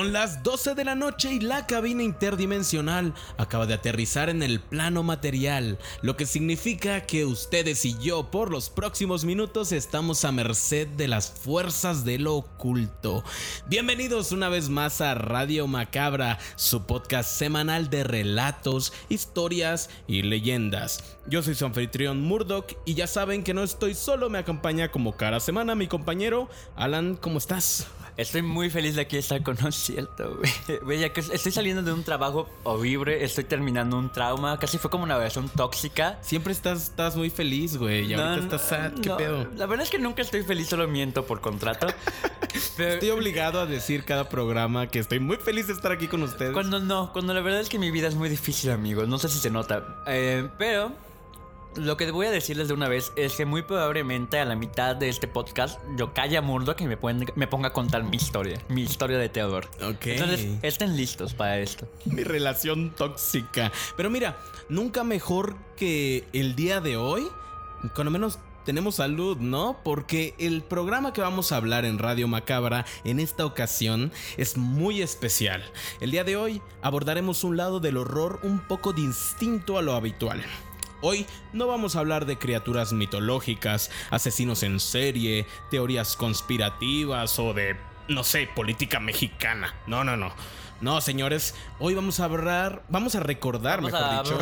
Son las 12 de la noche y la cabina interdimensional acaba de aterrizar en el plano material, lo que significa que ustedes y yo por los próximos minutos estamos a merced de las fuerzas de lo oculto. Bienvenidos una vez más a Radio Macabra, su podcast semanal de relatos, historias y leyendas. Yo soy su anfitrión Murdoch y ya saben que no estoy solo, me acompaña como cada semana mi compañero Alan, ¿cómo estás? Estoy muy feliz de aquí estar con cierto, güey. Ya que estoy saliendo de un trabajo horrible, estoy terminando un trauma, casi fue como una versión tóxica. Siempre estás, estás muy feliz, güey, y ahorita estás sad, ¿qué pedo? La verdad es que nunca estoy feliz, solo miento por contrato. Estoy obligado a decir cada programa que estoy muy feliz de estar aquí con ustedes. Cuando no, cuando la verdad es que mi vida es muy difícil, amigos. No sé si se nota. Eh, pero lo que voy a decirles de una vez es que muy probablemente a la mitad de este podcast yo calla Murdo que me, me ponga a contar mi historia, mi historia de terror. Ok. Entonces, estén listos para esto. Mi relación tóxica. Pero mira, nunca mejor que el día de hoy, con lo menos tenemos salud, ¿no? Porque el programa que vamos a hablar en Radio Macabra en esta ocasión es muy especial. El día de hoy abordaremos un lado del horror un poco distinto a lo habitual. Hoy no vamos a hablar de criaturas mitológicas, asesinos en serie, teorías conspirativas o de, no sé, política mexicana. No, no, no. No, señores, hoy vamos a hablar, vamos a recordar, mejor dicho.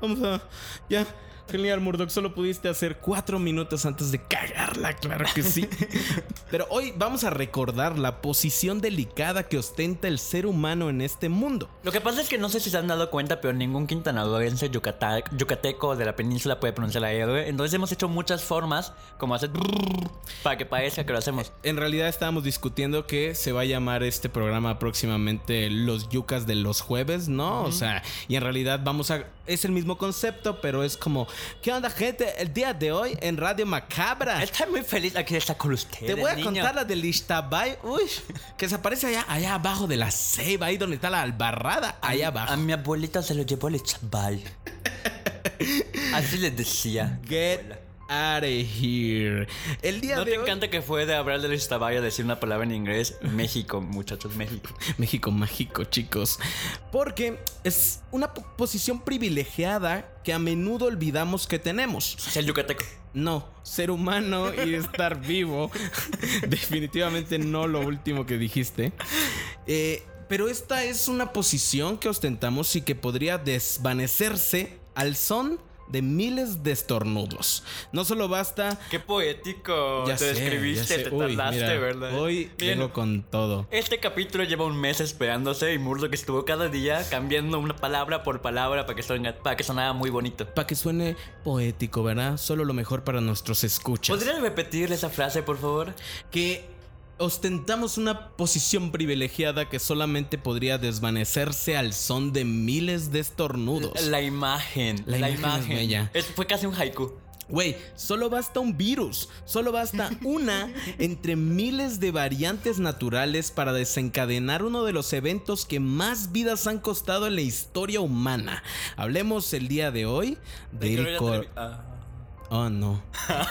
Vamos a ya Genial, Murdoch, solo pudiste hacer cuatro minutos antes de cagarla, claro que sí. Pero hoy vamos a recordar la posición delicada que ostenta el ser humano en este mundo. Lo que pasa es que no sé si se han dado cuenta, pero ningún quintanaloense yucateco de la península puede pronunciar la R. Entonces hemos hecho muchas formas, como hacer para que parezca que lo hacemos. En realidad estábamos discutiendo que se va a llamar este programa próximamente Los Yucas de los Jueves, ¿no? O sea, y en realidad vamos a... Es el mismo concepto, pero es como ¿Qué onda, gente? El día de hoy en Radio Macabra. Estoy muy feliz aquí de estar con ustedes. Te voy a contar la de Listabay. Uy, que se aparece allá, allá abajo de la ceiba, ahí donde está la albarrada, allá abajo. A mi abuelita se lo llevó el chaval. Así les decía. Get out of here. El día ¿No te encanta que fue de hablar de Listabay a decir una palabra en inglés? México, muchachos, México. México mágico, chicos. Porque es una posición privilegiada que a menudo olvidamos que tenemos. Ser yucateco. No, ser humano y estar vivo. Definitivamente no lo último que dijiste. Eh, pero esta es una posición que ostentamos y que podría desvanecerse al son de miles de estornudos. No solo basta. Qué poético. Ya te describiste, te tardaste, ¿verdad? Hoy vengo con todo. Este capítulo lleva un mes esperándose y Murdo que estuvo cada día cambiando una palabra por palabra para que, suene, para que sonara muy bonito. Para que suene poético, ¿verdad? Solo lo mejor para nuestros escuchas. ¿Podrías repetir esa frase, por favor? Que ostentamos una posición privilegiada que solamente podría desvanecerse al son de miles de estornudos. La imagen, la, imagen. fue casi un haiku. Güey, solo basta un virus, solo basta una entre miles de variantes naturales para desencadenar uno de los eventos que más vidas han costado en la historia humana. Hablemos el día de hoy del... Oh, no.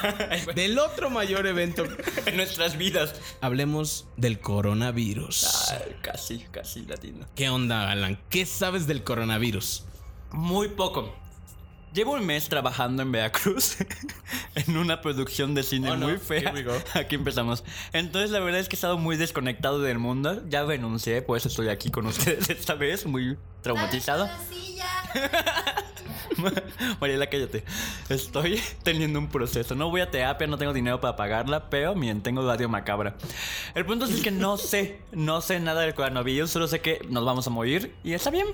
del otro mayor evento en nuestras vidas. Hablemos del coronavirus. casi, casi latino. ¿Qué onda, Alan? ¿Qué sabes del coronavirus? Muy poco. Llevo un mes trabajando en Veracruz en una producción de cine oh, muy fea. Aquí empezamos. Entonces la verdad es que he estado muy desconectado del mundo. Ya renuncié, por eso estoy aquí con ustedes esta vez, muy traumatizado. Mariela, cállate. Estoy teniendo un proceso. No voy a terapia, no tengo dinero para pagarla, pero bien, tengo radio macabra. El punto es que no sé, no sé nada del coronavirus, solo sé que nos vamos a morir y está bien.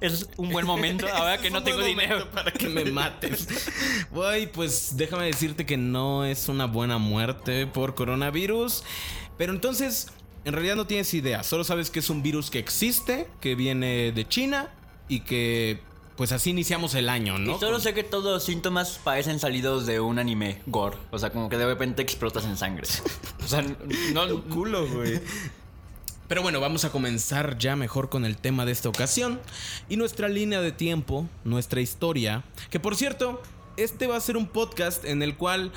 Es un buen momento ahora que no tengo dinero para que me mates. Güey, pues déjame decirte que no es una buena muerte por coronavirus. Pero entonces, en realidad no tienes idea. Solo sabes que es un virus que existe, que viene de China y que pues así iniciamos el año, ¿no? Y solo sé que todos los síntomas parecen salidos de un anime gore. O sea, como que de repente explotas en sangre. O sea, no. culo, güey. Pero bueno, vamos a comenzar ya mejor con el tema de esta ocasión y nuestra línea de tiempo, nuestra historia. Que por cierto, este va a ser un podcast en el cual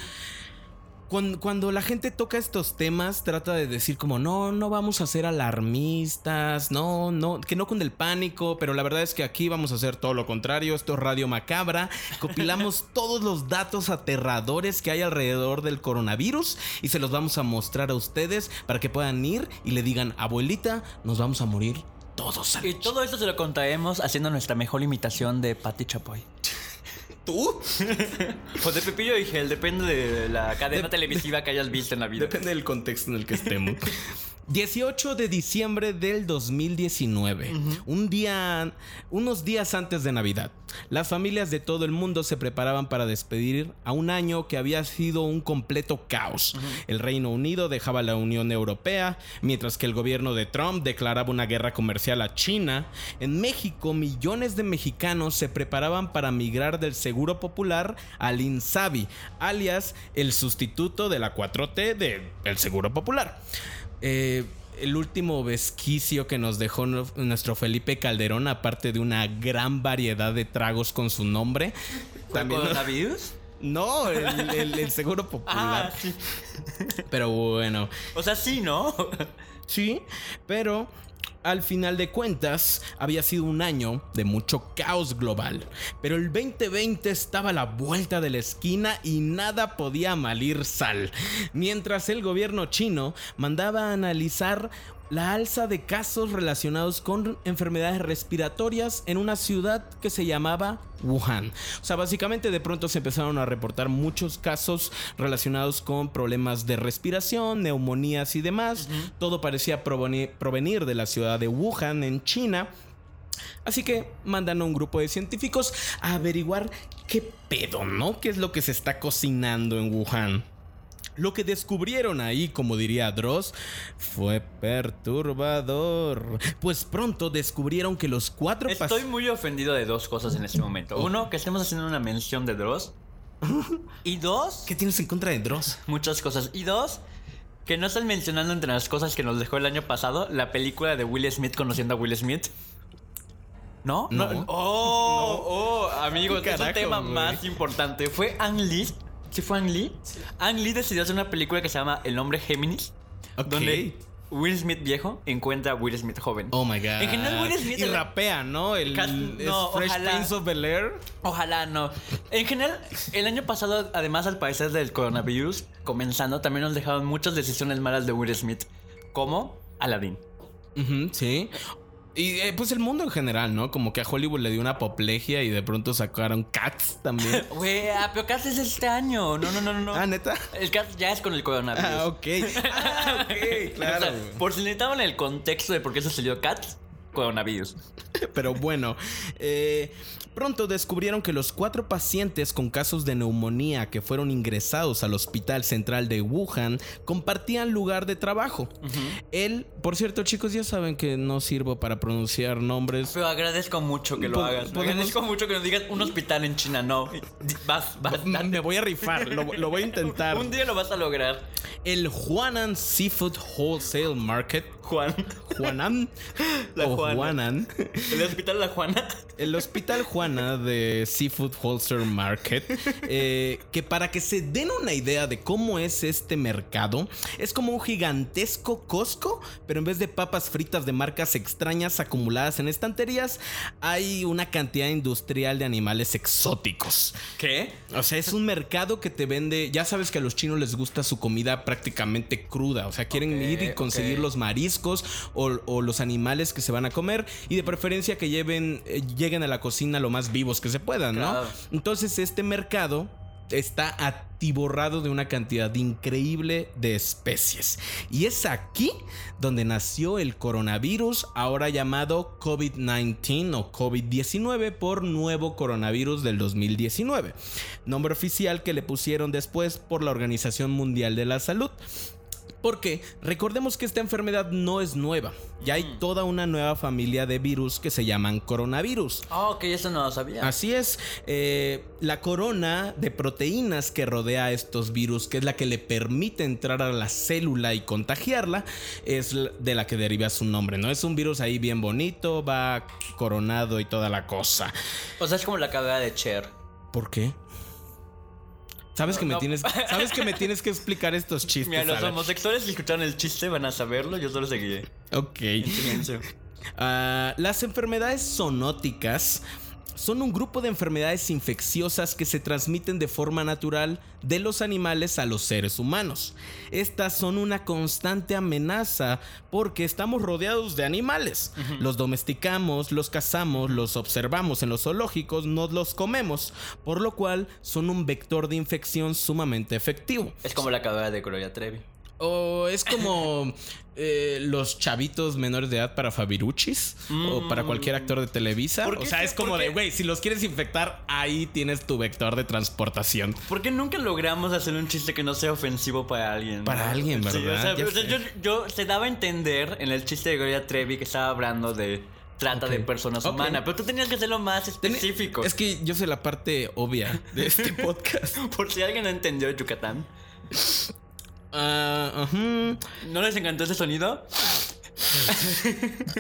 cuando, cuando, la gente toca estos temas, trata de decir como, no, no vamos a ser alarmistas, no, no, que no con el pánico, pero la verdad es que aquí vamos a hacer todo lo contrario, esto es Radio Macabra, copilamos todos los datos aterradores que hay alrededor del coronavirus y se los vamos a mostrar a ustedes para que puedan ir y le digan, abuelita, nos vamos a morir todos. Y todo esto se lo contaremos haciendo nuestra mejor imitación de Patti Chapoy. ¿Tú? Pues de Pepillo y Gel, depende de la cadena televisiva que hayas visto en la vida. Depende del contexto en el que estemos. 18 de diciembre del 2019, un día, unos días antes de Navidad, las familias de todo el mundo se preparaban para despedir a un año que había sido un completo caos. El Reino Unido dejaba la Unión Europea, mientras que el gobierno de Trump declaraba una guerra comercial a China. En México, millones de mexicanos se preparaban para migrar del Seguro Popular al INSABI, alias el sustituto de la 4T del Seguro Popular. Eh, el último vesquicio que nos dejó nuestro Felipe Calderón, aparte de una gran variedad de tragos con su nombre. ¿También coronavirus? No, el, seguro popular. Ah, sí. Pero bueno. O sea, sí, ¿no? Sí, pero al final de cuentas, había sido un año de mucho caos global. Pero el 2020 estaba a la vuelta de la esquina y nada podía malir sal. Mientras el gobierno chino mandaba a analizar la alza de casos relacionados con enfermedades respiratorias en una ciudad que se llamaba Wuhan. O sea, básicamente de pronto se empezaron a reportar muchos casos relacionados con problemas de respiración, neumonías y demás. Todo parecía provenir de la ciudad de Wuhan en China. Así que mandan a un grupo de científicos a averiguar qué pedo, ¿no? ¿Qué es lo que se está cocinando en Wuhan? Lo que descubrieron ahí, como diría Dross, fue perturbador. Pues pronto descubrieron que los cuatro... Estoy muy ofendido de dos cosas en este momento. Uno, que estemos haciendo una mención de Dross. y dos... ¿Qué tienes en contra de Dross? Muchas cosas. Y dos, que no están mencionando entre las cosas que nos dejó el año pasado la película de Will Smith conociendo a Will Smith. ¿No? No. Oh, oh, amigos, es el tema más importante. Fue Ang Lee ¿Sí fue Ang Lee? Ang Lee decidió hacer una película que se llama El hombre Géminis. Donde Will Smith viejo encuentra a Will Smith joven. Oh my god. En general, Will Smith. Y rapea, ¿no? El, no, Fresh Prince of Bel Air. Ojalá no. En general, el año pasado, además al parecer del coronavirus comenzando, también nos dejaron muchas decisiones malas de Will Smith. Como Aladdin. sí. Y eh, pues el mundo en general, ¿no? Como que a Hollywood le dio una apoplejía y de pronto sacaron Cats también. Güey, ah, pero Cats es este año. No, no, no, no. Ah, neta. El Cats ya es con el coronavirus. Ah, ok. Ah, ok, claro. por si necesitaban el contexto de por qué se salió Cats, coronavirus. Pero bueno, eh, pronto descubrieron que los cuatro pacientes con casos de neumonía que fueron ingresados al Hospital Central de Wuhan compartían lugar de trabajo. Él, por cierto, chicos, ya saben que no sirvo para pronunciar nombres. Pero agradezco mucho que lo hagas. Agradezco mucho que nos digas un hospital en China. No, vas, vas. Me voy a rifar, lo, voy a intentar. un día lo vas a lograr. El Huanan Seafood Wholesale Market. Juan. Juanan. La Juanan. El hospital La Juana. El hospital Juana de Seafood Wholesale Market. Eh, que para que se den una idea de cómo es este mercado, es como un gigantesco Costco, pero en vez de papas fritas de marcas extrañas acumuladas en estanterías, hay una cantidad industrial de animales exóticos. ¿Qué? O sea, es un mercado que te vende. Ya sabes que a los chinos les gusta su comida prácticamente cruda. O sea, quieren ir y conseguir los mariscos o, los animales que se van a comer. Y de preferencia que lleven, eh, lleguen a la cocina lo más vivos que se puedan, ¿no? Entonces, este mercado está atiborrado de una cantidad increíble de especies. Y es aquí donde nació el coronavirus, ahora llamado COVID-19 o COVID-19 por nuevo coronavirus del 2019, nombre oficial que le pusieron después por la Organización Mundial de la Salud. Porque recordemos que esta enfermedad no es nueva. Ya hay mm. toda una nueva familia de virus que se llaman coronavirus. Ah, ok, eso no lo sabía. Así es. Eh, la corona de proteínas que rodea a estos virus, que es la que le permite entrar a la célula y contagiarla, es de la que deriva su nombre, ¿no? Es un virus ahí bien bonito, va coronado y toda la cosa. O sea, es como la cagada de Cher. ¿Por qué? Sabes que me No. tienes, sabes que me tienes que explicar estos chistes. Mira, los homosexuales que escucharon el chiste van a saberlo, yo solo seguiré. Ok. En silencio. Ah, las enfermedades zoonóticas son un grupo de enfermedades infecciosas que se transmiten de forma natural de los animales a los seres humanos. Estas son una constante amenaza porque estamos rodeados de animales. Los domesticamos, los cazamos, los observamos en los zoológicos, nos los comemos, por lo cual son un vector de infección sumamente efectivo. Es como la cadera de Gloria Trevi. O es como eh, los chavitos menores de edad para Fabiruchis o para cualquier actor de Televisa. ¿Por O sea, se- es como de, güey, si los quieres infectar, ahí tienes tu vector de transportación. ¿Por qué nunca logramos hacer un chiste que no sea ofensivo para alguien? Para alguien, Sí, ¿verdad? o sea, Ya o sea, yo, yo- se daba a entender en el chiste de Gloria Trevi que estaba hablando de trata de personas humanas, pero tú tenías que hacerlo más específico. Es que yo sé la parte obvia de este podcast. Por si alguien no entendió Yucatán. Ujú. ¿No les encantó ese sonido?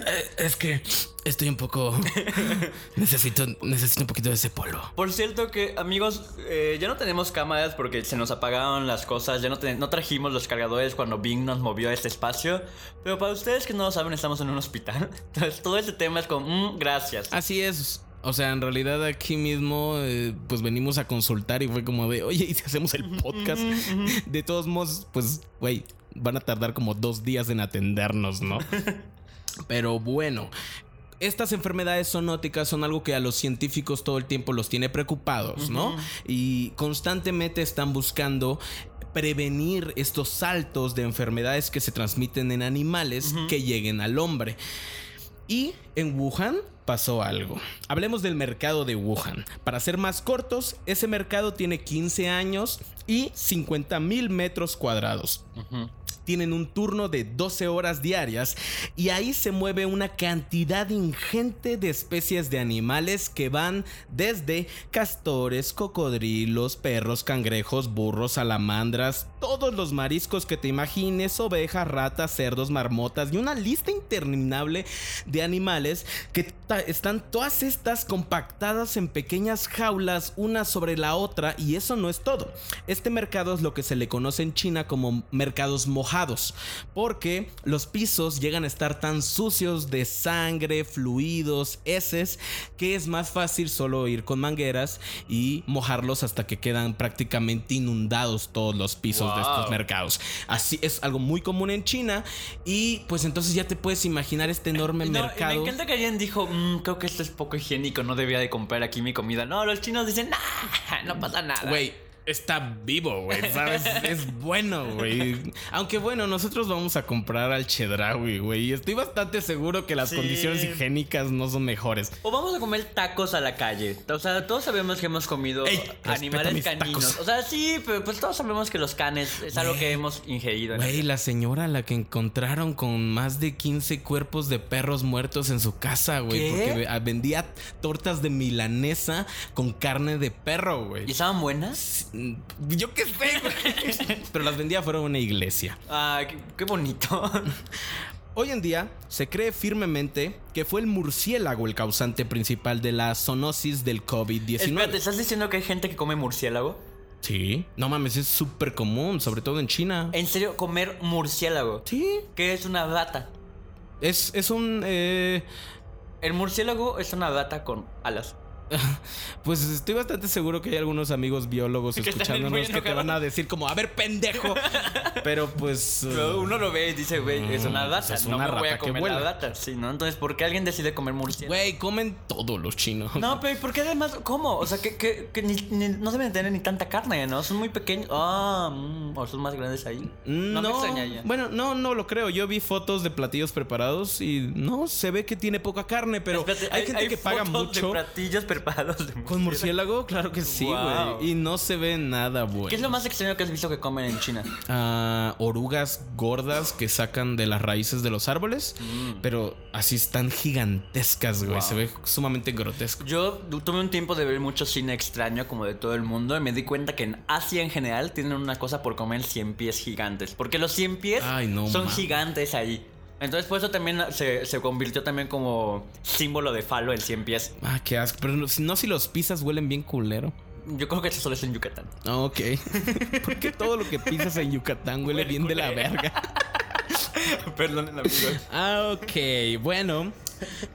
Eh, Es que estoy un poco. necesito, necesito un poquito de ese polvo. Por cierto que, amigos, eh, ya no tenemos cámaras porque se nos apagaron las cosas, ya no, ten- no trajimos los cargadores cuando Bing nos movió a este espacio, pero para ustedes que no lo saben, estamos en un hospital. Entonces, todo este tema es como, mm, gracias. Así es. O sea, en realidad aquí mismo, eh, pues venimos a consultar y fue como de, oye, ¿y si hacemos el podcast? De todos modos, pues, güey, van a tardar como dos días en atendernos, ¿no? Pero bueno. Estas enfermedades zoonóticas son algo que a los científicos todo el tiempo los tiene preocupados, ¿no? Y constantemente están buscando prevenir estos saltos de enfermedades que se transmiten en animales que lleguen al hombre. Y en Wuhan pasó algo. Hablemos del mercado de Wuhan. Para ser más cortos, ese mercado tiene 15 años y 50 mil metros cuadrados. Tienen un turno de 12 horas diarias y ahí se mueve una cantidad ingente de especies de animales que van desde castores, cocodrilos, perros, cangrejos, burros, salamandras, todos los mariscos que te imagines, ovejas, ratas, cerdos, marmotas y una lista interminable de animales que están todas estas compactadas en pequeñas jaulas una sobre la otra y eso no es todo. Este mercado es lo que se le conoce en China como mercados mojados porque los pisos llegan a estar tan sucios de sangre, fluidos, heces que es más fácil solo ir con mangueras y mojarlos hasta que quedan prácticamente inundados todos los pisos de estos mercados. Así es algo muy común en China y pues entonces ya te puedes imaginar este enorme No, y mercado. Encanta que alguien dijo, "Mm, creo que esto es poco higiénico, no debía de comprar aquí mi comida. No, los chinos dicen, nah, no pasa nada. Güey, está vivo, güey, ¿sabes? es bueno, güey. Aunque bueno, nosotros vamos a comprar al Chedraui, güey. Y estoy bastante seguro que las Sí. condiciones higiénicas no son mejores. O vamos a comer tacos a la calle. O sea, todos sabemos que hemos comido Ey, animales caninos. tacos. O sea, sí, pero pues todos sabemos que los canes es algo que hemos ingerido. Güey, la señora a la que encontraron con más de 15 cuerpos de perros muertos en su casa, güey. Porque ah, vendía tortas de milanesa con carne de perro, güey. ¿Y estaban buenas? Mm, Yo qué sé. Pero las vendía fuera de una iglesia. Ah, qué, qué bonito. Hoy en día se cree firmemente que fue el murciélago el causante principal de la zoonosis del COVID-19. Espérate, ¿estás diciendo que hay gente que come murciélago? Sí, no mames, es súper común, sobre todo en China. ¿En serio? ¿Comer murciélago? Sí, ¿Qué es una rata? es, es un... eh, El murciélago es una rata con alas. pues estoy bastante seguro que hay algunos amigos biólogos Que escuchándonos que te van a decir como, a ver, pendejo. Pero pues... Pero uh, uno lo ve y dice, güey, es una Mm, rata. es no una me voy a comer la rata. Sí, ¿no? Entonces, ¿por qué alguien decide comer murciélago? Güey, comen todos los chinos. No, pero ¿por qué además? ¿Cómo? O sea, que, que, que ni- ni- no deben tener ni tanta carne, ¿no? Son muy pequeños. Ah, mm, o son más grandes ahí. No, me extrañaría. Bueno, no, no lo creo. Yo vi fotos de platillos preparados y no, se ve que tiene poca carne, pero Espérate, hay, gente que paga mucho de platillos preparados de con murciélago. Claro que sí, güey. Wow. Y no se ve nada bueno. ¿Qué es lo más extraño que has visto que comen en China? Ah, orugas gordas que sacan de las raíces de los árboles, pero así están gigantescas, güey. Wow. Se ve sumamente grotesco. Yo tuve un tiempo de ver mucho cine extraño como de todo el mundo y me di cuenta que en Asia en general tienen una cosa por comer cien pies gigantes. Porque los cien pies Ay, no, son gigantes ahí. Entonces por eso también se, se convirtió también como símbolo de falo el cien pies. Ah, qué asco. Pero no, si no, si los pizzas huelen bien culero. Yo creo que eso solo es en Yucatán. Ah, Ok. Porque todo lo que pisas en Yucatán huele Huele bien de la verga. Perdón, amigo. Ah, ok. Bueno,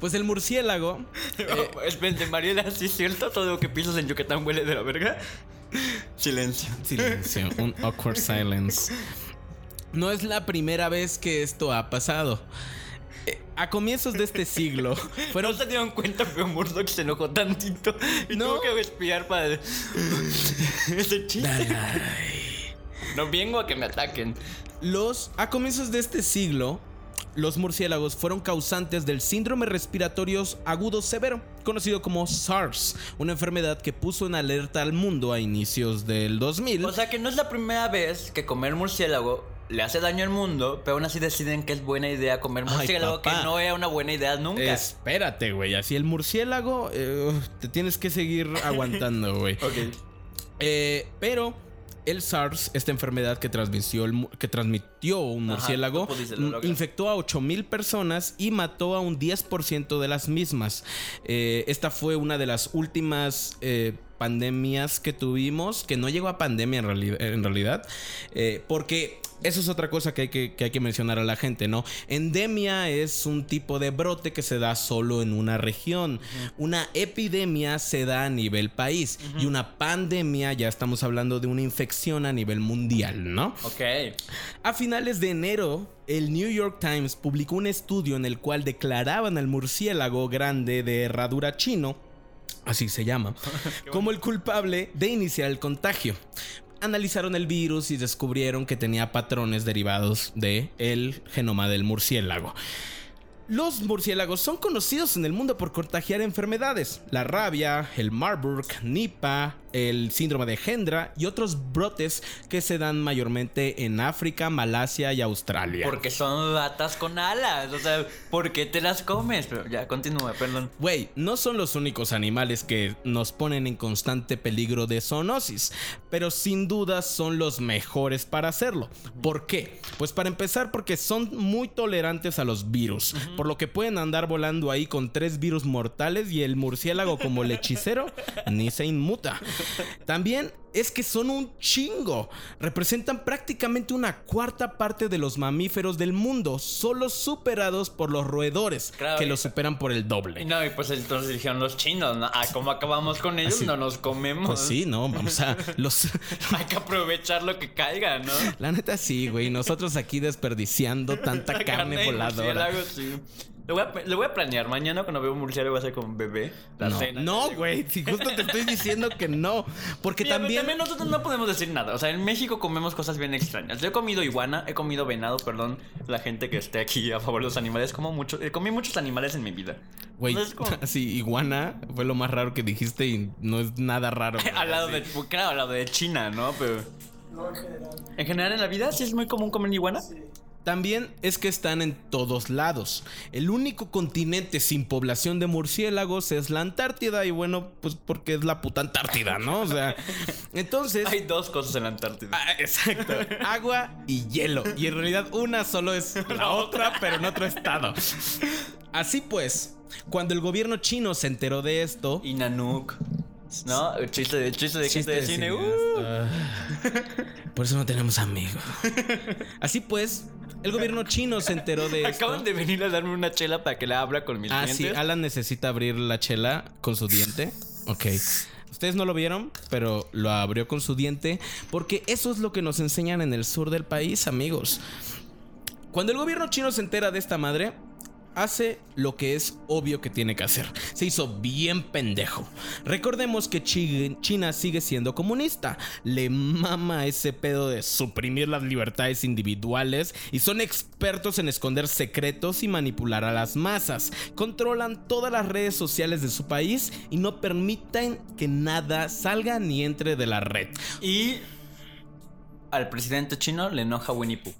pues el murciélago. Eh, Espérate, Mariela, ¿sí es cierto? Todo lo que pisas en Yucatán huele de la verga. Silencio. Silencio, un awkward silence. No es la primera vez que esto ha pasado. Eh, A comienzos de este siglo fueron ¿No se dieron cuenta que Murdoch se enojó tantito y No. tuvo que respirar para ese chiste? No vengo a que me ataquen. Los a comienzos de este siglo, los murciélagos fueron causantes del síndrome respiratorio agudo severo, conocido como SARS, una enfermedad que puso en alerta al mundo a inicios del 2000. O sea que no es la primera vez que comer murciélago le hace daño al mundo, pero aún así deciden que es buena idea comer Ay, murciélago, que papá. no era una buena idea nunca. Espérate, güey, así el murciélago eh, te tienes que seguir aguantando, güey. Ok. Eh, pero el SARS, esta enfermedad que transmitió, el que transmitió un murciélago, mm, infectó a 8000 personas y mató a un 10% de las mismas. Eh, esta fue una de las últimas eh, pandemias que tuvimos, que no llegó a pandemia en, reali- en realidad, eh, porque eso es otra cosa que hay que, que hay que mencionar a la gente, ¿no? Endemia es un tipo de brote que se da solo en una región. Una epidemia se da a nivel país. Y una pandemia, ya estamos hablando de una infección a nivel mundial, ¿no? Ok. A finales de enero, el New York Times publicó un estudio en el cual declaraban al murciélago grande de herradura chino, así se llama, como el culpable de iniciar el contagio. Analizaron el virus y descubrieron que tenía patrones derivados de el genoma del murciélago. Los murciélagos son conocidos en el mundo por contagiar enfermedades, la rabia, el Marburg, Nipah, el síndrome de Hendra y otros brotes que se dan mayormente en África, Malasia y Australia. Porque son ratas con alas. O sea, ¿por qué te las comes? Pero ya, continúa, perdón. Güey, no son los únicos animales que nos ponen en constante peligro de zoonosis, pero sin duda son los mejores para hacerlo. ¿Por qué? Pues para empezar porque son muy tolerantes a los virus, por lo que pueden andar volando ahí con tres virus mortales y el murciélago como el hechicero ni se inmuta. También es que son un chingo. Representan prácticamente una cuarta parte de los mamíferos del mundo, solo superados por los roedores, Claro, que los superan por el Y doble. no, y pues entonces dijeron los chinos, ¿no? Ah, ¿cómo acabamos con ellos? Así. No nos comemos. Pues sí, no, vamos a los Hay que aprovechar lo que caiga, ¿no? La neta sí, güey, nosotros aquí desperdiciando tanta carne de voladora. sí. Lo voy, a, lo voy a planear. Mañana cuando veo un murciélago voy a hacer como bebé. La No, cena. no, güey, si justo te estoy diciendo que no, porque Mira, pero también también nosotros no podemos decir nada. O sea, en México comemos cosas bien extrañas. Yo he comido iguana, he comido venado, perdón. La gente que esté aquí a favor de los animales, como mucho, eh, comí muchos animales en mi vida. güey, como- así iguana fue lo más raro que dijiste y no es nada raro. al lado así. de, claro, al lado de China, ¿no? Pero No, en general. en general en la vida sí es muy común comer iguana. Sí. También es que están en todos lados. El único continente sin población de murciélagos es la Antártida y bueno, pues porque es la puta Antártida, ¿no? O sea, entonces Hay dos cosas en la Antártida. Ah, exacto. Agua y hielo. Y en realidad una solo es la otra, pero en otro estado. Así pues, cuando el gobierno chino se enteró de esto... Y Nanook. ¿No? El chiste de, chiste de gente Chiste de de cine. uh. Por eso no tenemos amigos. Así pues, el gobierno chino se enteró de esto. Acaban de venir a darme una chela para que la abra con mis Ah, dientes. sí, Alan necesita abrir la chela con su diente. Ok. Ustedes no lo vieron, pero lo abrió con su diente porque eso es lo que nos enseñan en el sur del país, amigos. Cuando el gobierno chino se entera de esta madre, hace lo que es obvio que tiene que hacer. Se hizo bien pendejo. Recordemos que Chi- China sigue siendo comunista. Le mama ese pedo de suprimir las libertades individuales y son expertos en esconder secretos y manipular a las masas. Controlan todas las redes sociales de su país y no permiten que nada salga ni entre de la red. Y al presidente chino le enoja Winnie Pooh.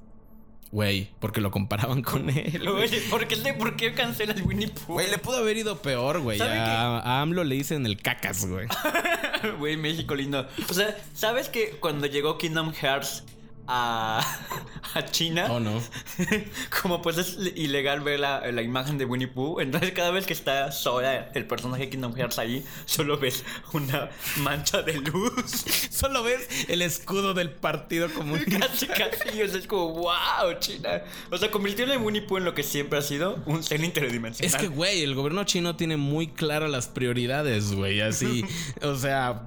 Güey, porque lo comparaban con él. güey. Oye, ¿por qué, ¿por qué cancelas Winnie Pooh? Güey, le pudo haber ido peor, güey. ¿Sabe A, a AMLO le dicen el cacas, güey. Güey, México lindo. O sea, ¿sabes que cuando llegó Kingdom Hearts a, a China. Oh, no. Como pues es ilegal ver la, la imagen de Winnie Pooh, entonces cada vez que está sola el personaje de Kingdom Hearts ahí, solo ves una mancha de luz. Solo ves el escudo del partido comunista. casi, casi. O sea, es como, wow, China. O sea, convirtieron a Winnie Pooh en lo que siempre ha sido un ser interdimensional. Es que, güey, el gobierno chino tiene muy claras las prioridades, güey. Así, o sea,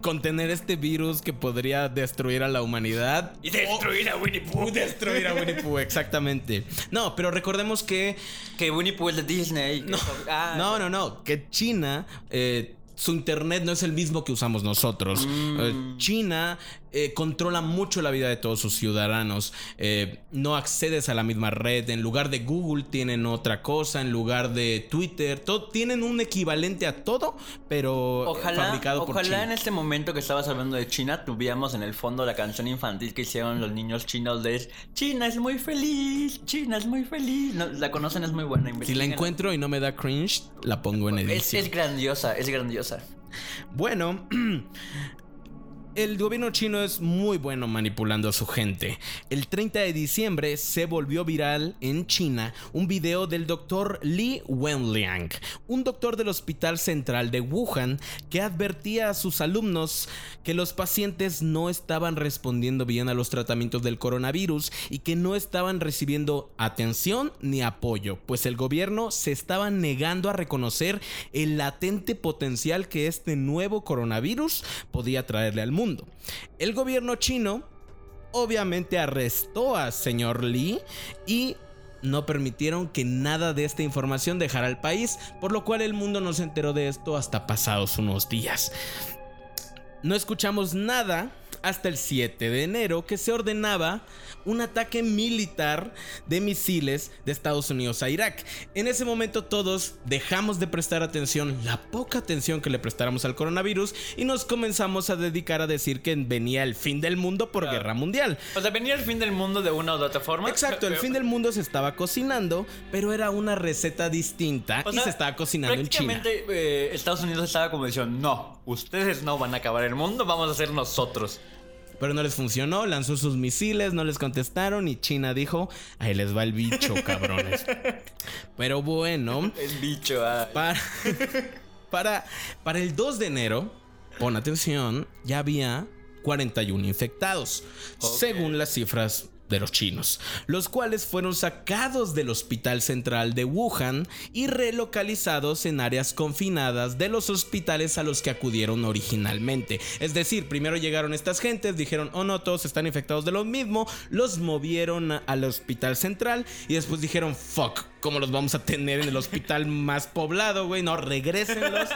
contener este virus que podría destruir a la humanidad. Y destruir a Winnie Pooh. Destruir a Winnie Pooh, exactamente. No, pero recordemos que. Que Winnie Pooh es de Disney. No, Ah, no, no, no. Que China. eh, su internet no es el mismo que usamos nosotros. Eh, China eh, controla mucho la vida de todos sus ciudadanos. Eh, no accedes a la misma red. En lugar de Google tienen otra cosa. En lugar de Twitter. todo- tienen un equivalente a todo, pero eh, Ojalá, fabricado por ojalá China. en este momento que estabas hablando de China tuviéramos en el fondo la canción infantil que hicieron los niños chinos de China es muy feliz, China es muy feliz. No, la conocen, es muy buena. Si la encuentro y no me da cringe, la pongo en es, edición. es grandiosa, es grandiosa. Bueno, el gobierno chino es muy bueno manipulando a su gente. El 30 de diciembre se volvió viral en China un video del doctor Li Wenliang, un doctor del Hospital Central de Wuhan que advertía a sus alumnos que los pacientes no estaban respondiendo bien a los tratamientos del coronavirus y que no estaban recibiendo atención ni apoyo, pues el gobierno se estaba negando a reconocer el latente potencial que este nuevo coronavirus podía traerle al mundo. El gobierno chino obviamente arrestó a señor Lee y no permitieron que nada de esta información dejara al país, por lo cual el mundo no se enteró de esto hasta pasados unos días. No escuchamos nada hasta el 7 de enero que se ordenaba un ataque militar de misiles de Estados Unidos a Irak. En ese momento todos dejamos de prestar atención, la poca atención que le prestáramos al coronavirus y nos comenzamos a dedicar a decir que venía el fin del mundo por Claro. guerra mundial. O sea, venía el fin del mundo de una u otra forma. Exacto, el fin del mundo se estaba cocinando, pero era una receta distinta o y sea, se estaba cocinando en China. prácticamente, eh, Estados Unidos estaba como diciendo, no, ustedes no van a acabar el mundo, vamos a ser nosotros. Pero no les funcionó, lanzó sus misiles, no les contestaron y China dijo, ahí les va el bicho, cabrones. Pero bueno, El bicho, ah. para, para, para el 2 de enero, pon atención, ya había 41 infectados, según las cifras de los chinos, los cuales fueron sacados del hospital central de Wuhan y relocalizados en áreas confinadas de los hospitales a los que acudieron originalmente. Es decir, primero llegaron estas gentes, dijeron, oh no, todos están infectados de lo mismo, los movieron al hospital central y después dijeron, fuck, ¿cómo los vamos a tener en el hospital más poblado, güey? No, regrésenlos.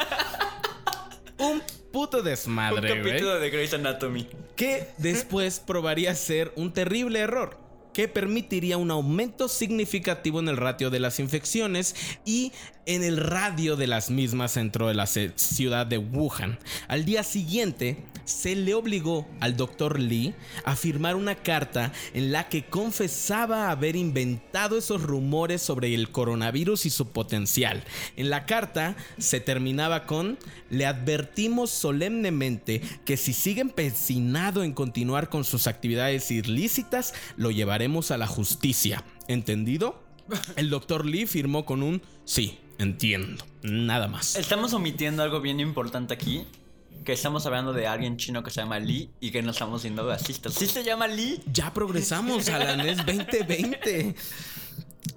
Un puto Un desmadre, güey capítulo de Grey's Anatomy. que después probaría ser un terrible error que permitiría un aumento significativo en el ratio de las infecciones y en el radio de las mismas dentro de la ciudad de Wuhan. Al día siguiente, se le obligó al doctor Lee a firmar una carta en la que confesaba haber inventado esos rumores sobre el coronavirus y su potencial. En la carta se terminaba con, le advertimos solemnemente que si sigue empecinado en continuar con sus actividades ilícitas, lo llevaremos a la justicia. ¿Entendido? El doctor Lee firmó con un sí, entiendo. Nada más. Estamos omitiendo algo bien importante aquí. Que estamos hablando de alguien chino que se llama Lee y que no estamos siendo racistas. ¿Sí se llama Lee? Ya progresamos, Alan, es 2020.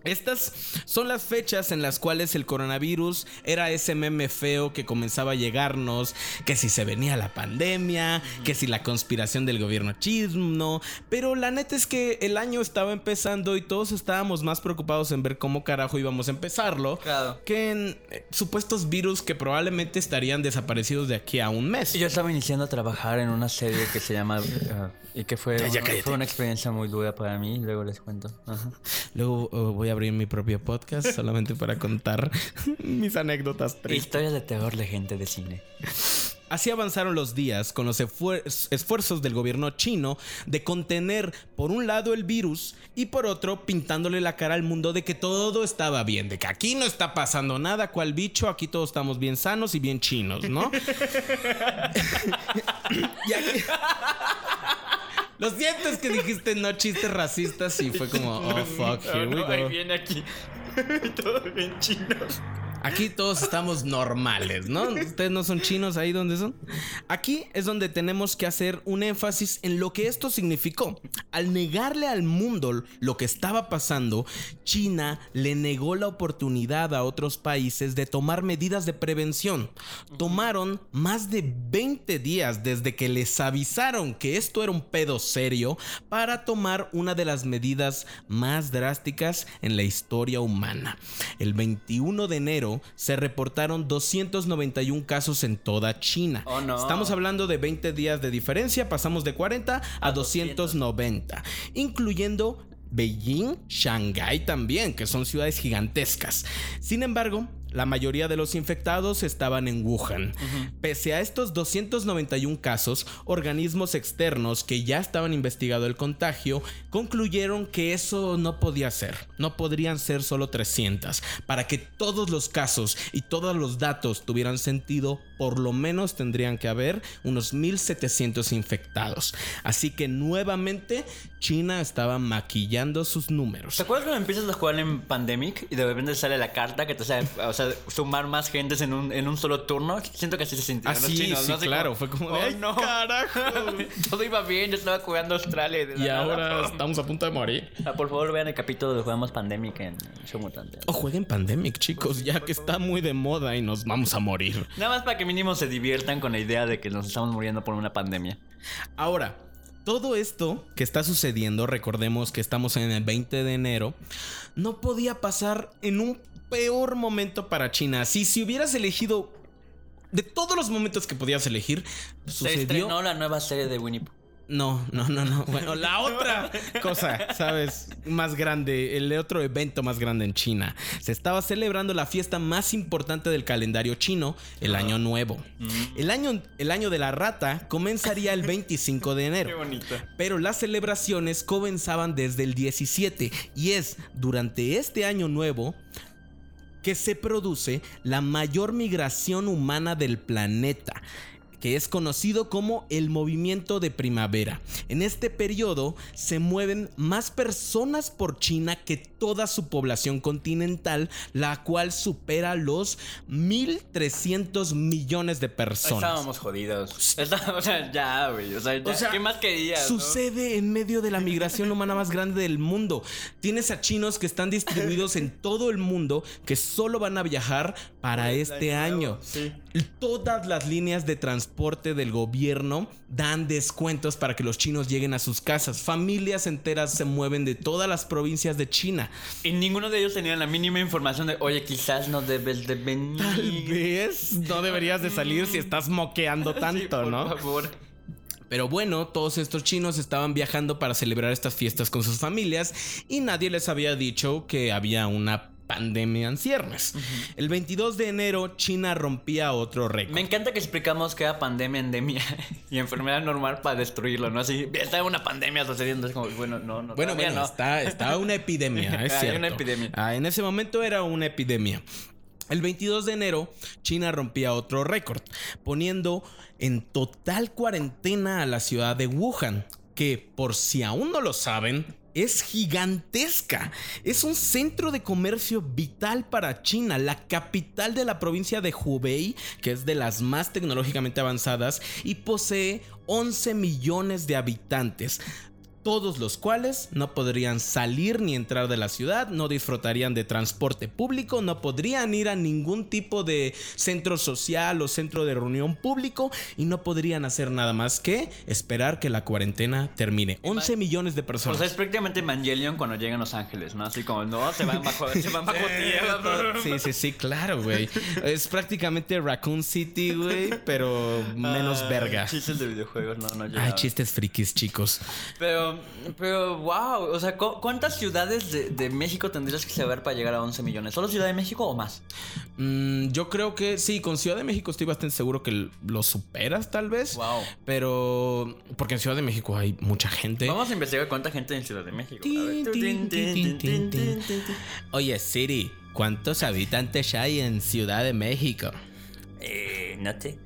Estas son las fechas en las cuales el coronavirus era ese meme feo que comenzaba a llegarnos, que si se venía la pandemia, que si la conspiración del gobierno chino, pero la neta es que el año estaba empezando y todos estábamos más preocupados en ver cómo carajo íbamos a empezarlo Claro. que en eh, supuestos virus que probablemente estarían desaparecidos de aquí a un mes. Yo estaba iniciando a trabajar en una serie que se llama... ah, y que fue, Ya, ya, fue una experiencia muy dura para mí. Luego les cuento. Ajá. Luego eh, voy a abrir mi propio podcast solamente para contar mis anécdotas tristes. Historias de terror de gente de cine. Así avanzaron los días con los esfuerzos del gobierno chino de contener por un lado el virus y por otro pintándole la cara al mundo de que todo estaba bien, de que aquí no está pasando nada, cual bicho, aquí todos estamos bien sanos y bien chinos, ¿no? Y aquí- Lo siento, es que dijiste no chistes racistas y fue como, oh fuck, here we No, ahí go. viene aquí. Todo bien chinos. Aquí todos estamos normales, ¿no? Ustedes no son chinos ahí donde son. Aquí es donde tenemos que hacer un énfasis en lo que esto significó. Al negarle al mundo lo que estaba pasando, China le negó la oportunidad a otros países de tomar medidas de prevención. Tomaron más de 20 días desde que les avisaron que esto era un pedo serio para tomar una de las medidas más drásticas en la historia humana. El 21 de enero se reportaron 291 casos en toda China. Oh, no. Estamos hablando de 20 días de diferencia, pasamos de 40 a, 290, incluyendo Beijing, Shanghái también, que son ciudades gigantescas. Sin embargo, la mayoría de los infectados estaban en Wuhan. Pese a estos 291 casos, organismos externos que ya estaban investigando el contagio concluyeron que eso no podía ser. No podrían ser solo 300. Para que todos los casos y todos los datos tuvieran sentido, por lo menos tendrían que haber unos 1700 infectados. Así que nuevamente China estaba maquillando sus números. ¿Te acuerdas cuando empiezas a jugar en Pandemic y de repente sale la carta que te o sea, sumar más gentes en un, en un solo turno? Siento que así se sintieron Así, los chinos, sí, claro, fue como de, "Oh, "Ay, no, carajo". Todo iba bien, yo estaba jugando Australia. y Y ahora estamos a punto de morir. Ah, por favor, vean el capítulo de Jugamos Pandemic en Show Mutante. O jueguen Pandemic, chicos, ya que está muy de moda y nos vamos a morir. Nada más para que mínimo se diviertan con la idea de que nos estamos muriendo por una pandemia. Ahora, todo esto que está sucediendo, recordemos que estamos en el 20 de enero, no podía pasar en un peor momento para China. Si, si hubieras elegido de todos los momentos que podías elegir, Se sucedió. estrenó la nueva serie de Winnie Pooh. No, no, no, no. Bueno, la otra cosa, ¿sabes? Más grande, el otro evento más grande en China. Se estaba celebrando la fiesta más importante del calendario chino, el Año Nuevo. El año, el año de la rata comenzaría el 25 de enero. bonito. Pero las celebraciones comenzaban desde el 17 y es durante este año nuevo que se produce la mayor migración humana del planeta que es conocido como el movimiento de primavera. En este periodo se mueven más personas por China que toda su población continental, la cual supera los 1.300 millones de personas. Estábamos jodidos. Está- o sea, ya, güey. O sea, ya, O sea, ¿qué más querías? no? Sucede en medio de la migración humana más grande del mundo. Tienes a chinos que están distribuidos en todo el mundo que solo van a viajar para este año. Sí. Todas las líneas de transporte del gobierno dan descuentos para que los chinos lleguen a sus casas. Familias enteras se mueven de todas las provincias de China. Y ninguno de ellos tenía la mínima información de, oye, quizás no debes de venir. Tal vez no deberías de salir si estás moqueando Sí, tanto, por ¿no? favor. Pero bueno, todos estos chinos estaban viajando para celebrar estas fiestas con sus familias y nadie les había dicho que había una pandemia en ciernes. El 22 de enero, China rompía otro récord. Me encanta que explicamos que era pandemia, endemia y enfermedad normal para destruirlo, ¿no? Así, está una pandemia sucediendo. Es como, bueno, no, no. Bueno, bueno, no. está, está una epidemia, es Hay cierto. una epidemia. Ah, en ese momento era una epidemia. El 22 de enero, China rompía otro récord, poniendo en total cuarentena a la ciudad de Wuhan, que por si aún no lo saben, es gigantesca. Es un centro de comercio vital para China, la capital de la provincia de Hubei, que es de las más tecnológicamente avanzadas y posee 11 millones de habitantes todos los cuales no podrían salir ni entrar de la ciudad, no disfrutarían de transporte público, no podrían ir a ningún tipo de centro social o centro de reunión público y no podrían hacer nada más que esperar que la cuarentena termine. 11 millones de O personas. sea, es prácticamente Evangelion cuando llegan Los Ángeles, ¿no? Así como, no, se van bajo, se van bajo tierra. Sí, sí, sí, claro, güey. Es prácticamente Raccoon City, güey, pero menos Ah, verga. Chistes de videojuegos, no, no Ay, chistes frikis, chicos. Pero, pero, wow. O sea, ¿cu- ¿cuántas ciudades de, de México tendrías que saber para llegar a 11 millones? ¿Solo Ciudad de México o más? Mm, yo creo que sí, con Ciudad de México estoy bastante seguro que lo superas, tal vez. Wow. Pero. Porque en Ciudad de México hay mucha gente. Vamos a investigar cuánta gente hay en Ciudad de México. Oye, Siri, ¿cuántos habitantes hay en Ciudad de México? Eh, no sé.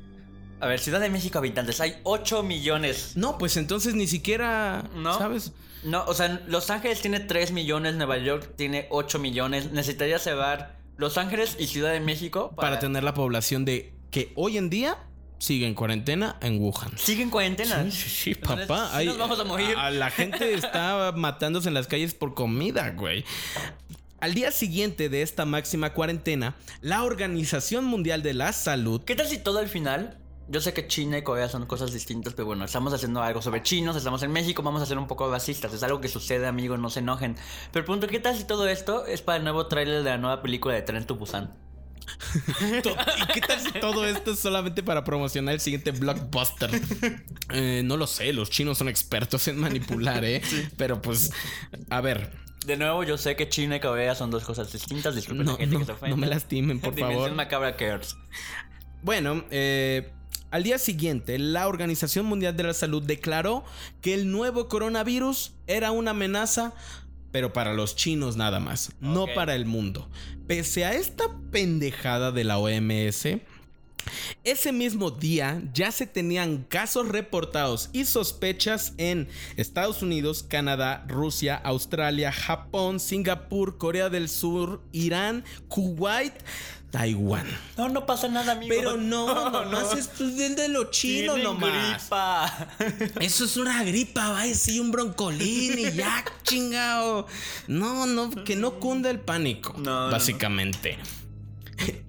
A ver, Ciudad de México habitantes, hay 8 millones. No, pues entonces ni siquiera, ¿No? ¿sabes? No, o sea, Los Ángeles tiene 3 millones, Nueva York tiene 8 millones. Necesitaría llevar Los Ángeles y Ciudad de México Para, tener la población de que hoy en día sigue en cuarentena en Wuhan. ¿Sigue en cuarentena? Sí, sí, sí, Entonces, papá. sí hay- nos vamos a morir. la gente está matándose en las calles por comida, güey. Al día siguiente de esta máxima cuarentena, la Organización Mundial de la Salud ¿Qué tal si todo al final? Yo sé que China y Corea son cosas distintas, pero bueno, estamos haciendo algo sobre chinos, estamos en México, vamos a ser un poco racistas, es algo que sucede, amigos, no se enojen. Pero el punto, ¿qué tal si todo esto es para el nuevo tráiler de la nueva película de Tren to Busan? ¿Y qué tal si todo esto es solamente para promocionar el siguiente blockbuster? Eh, no lo sé, los chinos son expertos en manipular, ¿eh? Pero pues, a ver, De nuevo, yo sé que China y Corea son dos cosas distintas, disculpen no, la gente no, que se ofende. no me lastimen, por Dimensión favor. Macabra Cares. Bueno, eh, al día siguiente, la Organización Mundial de la Salud declaró que el nuevo coronavirus era una amenaza, pero para los chinos nada más, no para el mundo. Pese a esta pendejada de la OMS, ese mismo día ya se tenían casos reportados y sospechas en Estados Unidos, Canadá, Rusia, Australia, Japón, Singapur, Corea del Sur, Irán, Kuwait, Taiwán. No, no pasa nada, amigo. Pero no, nomás esto es del de lo chino Tienen nomás. gripa. Eso es una gripa, va sí, un broncolín y ya, chingao. No, no, que no cunda el pánico. No, no, básicamente.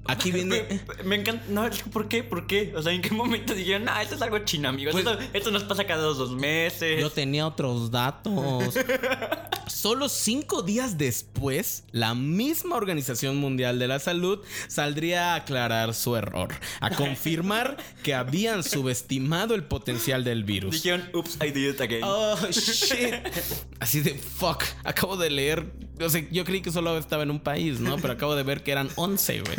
Aquí viene. Me, me encanta. No, ¿por qué? ¿Por qué? O sea, ¿en qué momento dijeron, ah, esto es algo chino, amigos? Pues- esto, esto nos pasa cada dos, dos meses. Yo tenía otros datos. Solo cinco días después, la misma Organización Mundial de la Salud saldría a aclarar su error, a confirmar que habían subestimado el potencial del virus. Dijeron, oops, I did it again. Oh, shit. Así de fuck. Acabo de leer. O sea, yo creí que solo estaba en un país, ¿no? Pero acabo de ver que eran 11, güey.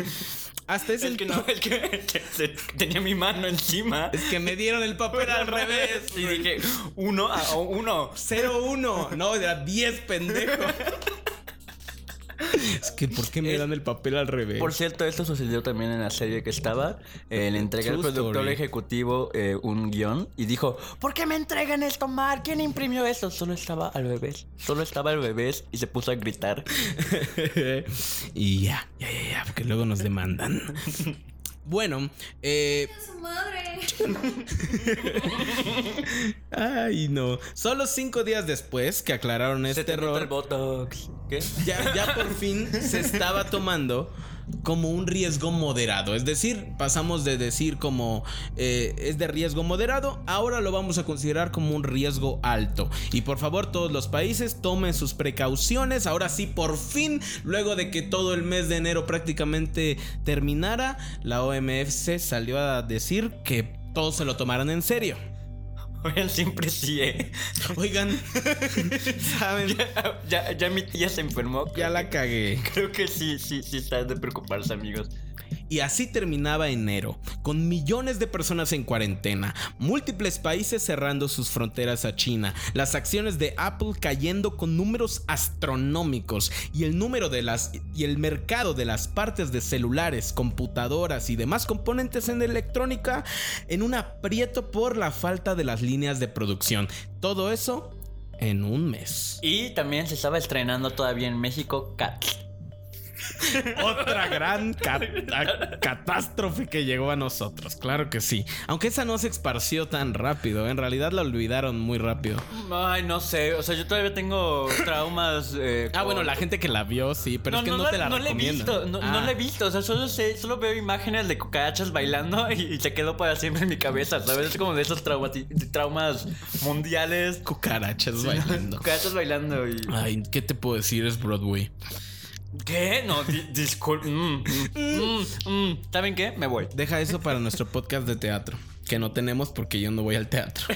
Hasta es el que no, es que se- tenía mi mano encima. Es que me dieron el papel al revés. Y dije, uno a uno. 0-1. No, era 10, pendejo. Es que, ¿por qué me dan el papel al revés? Por cierto, esto sucedió también en la serie que estaba. Eh, le entregué al productor story. ejecutivo eh, un guion y dijo: ¿Por qué me entregan esto, Mar? ¿Quién imprimió esto? Solo estaba al bebés. Solo estaba al bebés y se puso a gritar. y ya, ya, ya, ya, porque luego nos demandan. Bueno, eh, su madre. ay no. Solo cinco días después que aclararon Se este te nota el error, botox. Ya, por fin se estaba tomando como un riesgo moderado. Es decir, pasamos de decir como eh, es de riesgo moderado, ahora lo vamos a considerar como un riesgo alto. Y por favor, todos los países tomen sus precauciones. Ahora sí, por fin, luego de que todo el mes de enero prácticamente terminara, la OMS salió a decir que todos se lo tomaran en serio. Oigan, siempre sí, ¿eh? Oigan, saben, Ya, ya, ya mi tía se enfermó. ya la cagué. Creo que sí, sí, sí está de preocuparse, amigos. Y así terminaba enero, con millones de personas en cuarentena, múltiples países cerrando sus fronteras a China, las acciones de Apple cayendo con números astronómicos y el número de las y el mercado de las partes de celulares, computadoras y demás componentes en electrónica en un aprieto por la falta de las líneas de producción. Todo eso en un mes. Y también se estaba estrenando todavía en México Cats. Otra gran cat- catástrofe que llegó a nosotros, claro que sí. Aunque esa no se esparció tan rápido, en realidad la olvidaron muy rápido. Ay, no sé. O sea, yo todavía tengo traumas. eh, Ah, con- bueno, la gente que la vio, sí, pero es que no, te la no le he visto, no, no Ah, la he visto, o sea, solo sé, solo veo imágenes de cucarachas bailando y, y se quedó para siempre en mi cabeza, ¿sabes? Es como de esos traumas mundiales. Cucarachas bailando. Cucarachas bailando y... Ay, ¿qué te puedo decir? Es Broadway. ¿Qué? No, di- discul- mm, mm, mm, mm. ¿Saben qué? Me voy. Deja eso para nuestro podcast de teatro, que no tenemos porque yo no voy al teatro.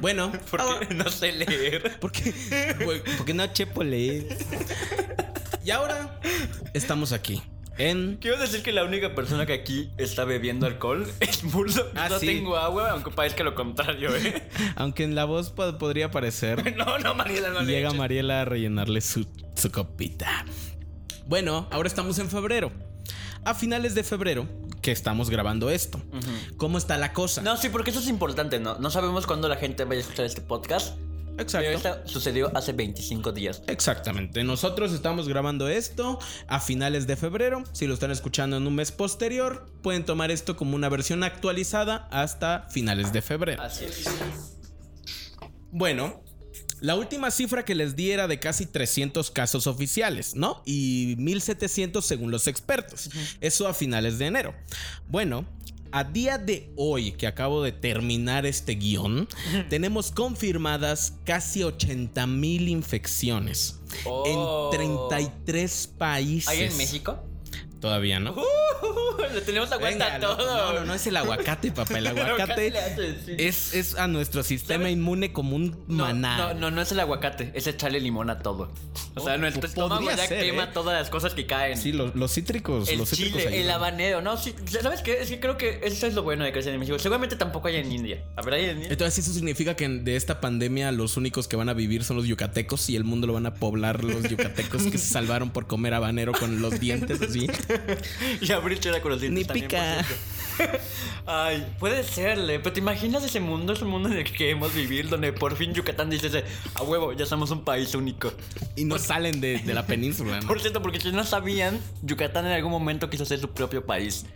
bueno, Porque no sé leer. ¿Por qué? Güey, porque no chepo leer. Y ahora estamos aquí. En. Quiero decir que la única persona que aquí está bebiendo alcohol es Bulldog. Ah, no sí. tengo agua, aunque parezca lo contrario, ¿eh? Aunque en la voz po- podría parecer. No, no, Mariela, no le llega. Mariela a rellenarle su, su copita. Bueno, ahora estamos en febrero. A finales de febrero, que estamos grabando esto. ¿Cómo está la cosa? No, sí, porque eso es importante, ¿no? No sabemos cuándo la gente vaya a escuchar este podcast. Exacto. Pero esto sucedió hace 25 días. Exactamente. Nosotros estamos grabando esto a finales de febrero. Si lo están escuchando en un mes posterior, pueden tomar esto como una versión actualizada hasta finales de febrero. Así es. Bueno, la última cifra que les di era de casi 300 casos oficiales, ¿no? Y 1700 según los expertos. Eso a finales de enero. Bueno, a día de hoy, que acabo de terminar este guion, tenemos confirmadas casi 80 mil infecciones Oh. en 33 países. ¿Hay en México? Todavía no. Le tenemos la cuenta Venga, a todo. No, no, no es el aguacate, papá. El aguacate es, es a nuestro sistema inmune como un No, maná. no, no, no es el aguacate, es echarle limón a todo. O sea, Oh, nuestro podría estómago ya ser, quema ¿eh? todas las cosas que caen. Sí, los, los cítricos. el los cítricos chile, el habanero, no, sí, ¿sabes qué? Es que creo que eso es lo bueno de crecer en México. Seguramente tampoco hay en India. ¿Habrá ahí en India? Entonces eso significa que de esta pandemia los únicos que van a vivir son los yucatecos y el mundo lo van a poblar los yucatecos que se salvaron por comer habanero con los dientes así. Y abrir chela con los dientes Ni también, pica. Ay, puede serle, pero ¿te imaginas ese mundo? Es un mundo en el que queremos vivir, donde por fin Yucatán dice, a huevo, ya somos un país único. Y no salen de, de la península. ¿no? Por cierto, porque si no sabían, Yucatán en algún momento quiso ser su propio país.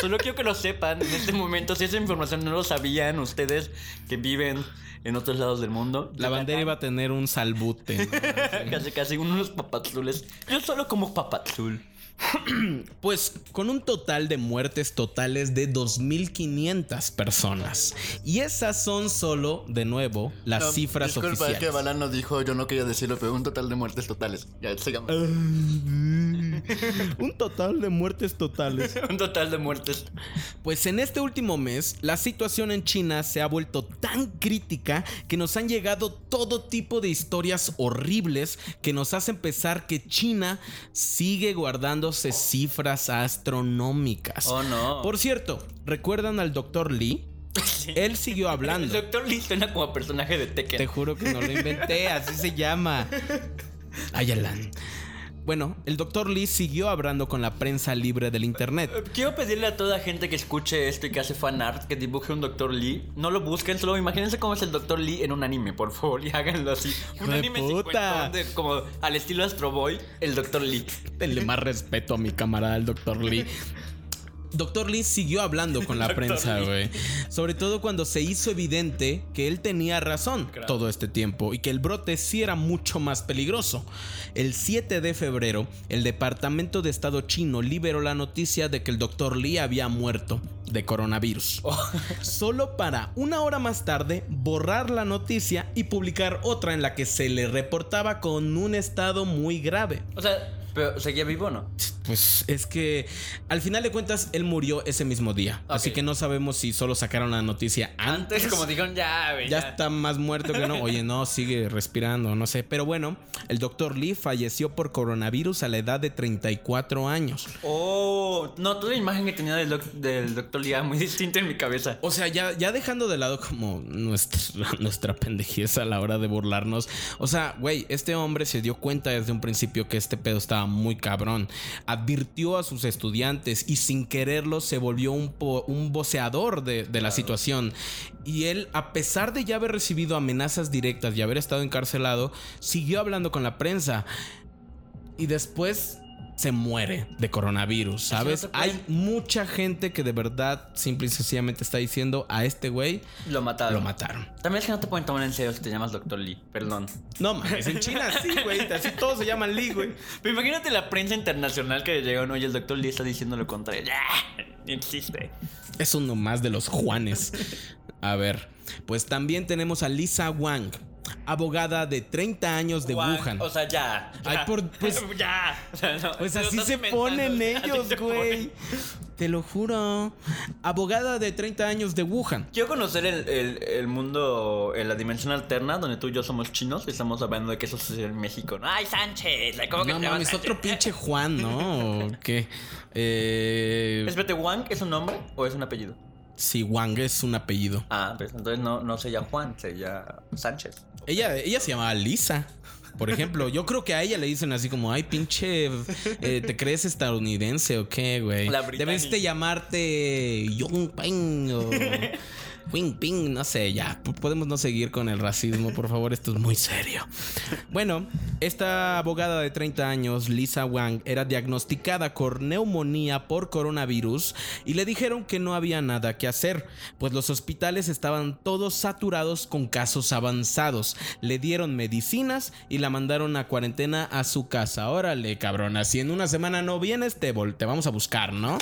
Solo quiero que lo sepan en este momento. Si esa información no lo sabían ustedes que viven en otros lados del mundo. La bandera iba a tener un salbute. ¿no? Casi, casi unos papazules. Yo solo como papazul. Pues con un total de muertes totales de 2.500 personas. Y esas son solo, de nuevo, las No, cifras disculpa, oficiales. es que Balán nos dijo, yo no quería decirlo, pero un total de muertes totales. Ya, sigamos. un total de muertes totales. Un total de muertes. Pues en este último mes, la situación en China se ha vuelto tan crítica que nos han llegado todo tipo de historias horribles que nos hacen pensar que China sigue cifras astronómicas. Oh, no. Por cierto, ¿recuerdan al Dr. Lee? Él siguió El hablando. doctor Lee suena como personaje de Tekken. Te juro que no lo inventé, así se llama. Ayalan. Bueno, el Dr. Lee siguió hablando con la prensa libre del internet. Eh, Quiero pedirle a toda gente que escuche esto y que hace fan art que dibuje un Dr. Lee. No lo busquen, solo imagínense cómo es el Dr. Lee en un anime, por favor, y háganlo así. Un anime puta. de- como al estilo Astro Boy, el Dr. Lee. Denle más respeto a mi camarada, el Dr. Lee. Dr. Lee siguió hablando con la prensa, güey. Sobre todo cuando se hizo evidente que él tenía razón Claro. todo este tiempo y que el brote sí era mucho más peligroso. El 7 de febrero, el Departamento de Estado chino liberó la noticia de que el Dr. Lee había muerto de coronavirus. Oh. Solo para una hora más tarde borrar la noticia y publicar otra en la que se le reportaba con un estado muy grave. O sea, pero seguía vivo no? Pues es que al final de cuentas él murió ese mismo día. Así que no sabemos si solo sacaron la noticia antes. Antes, como dijeron, ya, ya está más muerto que no. Oye, no, sigue respirando, no sé. Pero bueno, el doctor Lee falleció por coronavirus a la edad de 34 años. Oh, no, toda la imagen que tenía del, doc- del Dr. Lee era muy distinta en mi cabeza. O sea, ya, ya dejando de lado como nuestra, nuestra pendejez a la hora de burlarnos. O sea, güey, este hombre se dio cuenta desde un principio que este pedo estaba muy cabrón. Advirtió a sus estudiantes y sin quererlo se volvió un, un voceador de, de la situación. Y él, a pesar de ya haber recibido amenazas directas y haber estado encarcelado, siguió hablando con la prensa. Y después se muere de coronavirus, ¿sabes? no Hay mucha gente que de verdad simple y sencillamente está diciendo a este güey Lo mataron. lo mataron. También es que no te pueden tomar en serio si te llamas Dr. Lee, perdón. No mames, en China sí, güey, así todos se llaman Lee, güey. Pero imagínate la prensa internacional que llegó, oye, el Dr. Lee está diciendo lo contrario. Ya, no existe. Es uno más de los Juanes. A ver, pues también tenemos a Lisa Wang, abogada de 30 años de Juan, Wuhan. O sea, ya. Ay, ya. por- pues- ya. O sea, no, Pues así se ponen ellos, güey. Te lo juro. Abogada de 30 años de Wuhan. Quiero conocer el, el- el mundo, en la dimensión alterna, donde tú y yo somos chinos y estamos hablando de que eso sucede en México. ¿no? ¡Ay, Sánchez! ¿Cómo que No mames, Sánchez? otro pinche Juan, ¿no? ¿O ¿Qué? Eh, Espérate, ¿Wang es un nombre o es un apellido? Sí, Wang es un apellido. Ah, pues entonces no, no se llama Juan, se llama Sánchez. Ella, ella se llamaba Lisa. Por ejemplo, yo creo que a ella le dicen así como, ay, pinche, eh, ¿te crees estadounidense o qué, güey? Debiste llamarte Young Ping o Wing Ping, no sé, ya. Podemos no seguir con el racismo, por favor, esto es muy serio. Bueno, esta abogada de 30 años, Lisa Wang, era diagnosticada con neumonía por coronavirus y le dijeron que no había nada que hacer, pues los hospitales estaban todos saturados con casos avanzados. Le dieron medicinas y la mandaron a cuarentena a su casa. Órale, cabrona, si en una semana no vienes, te, te vamos a buscar, ¿no?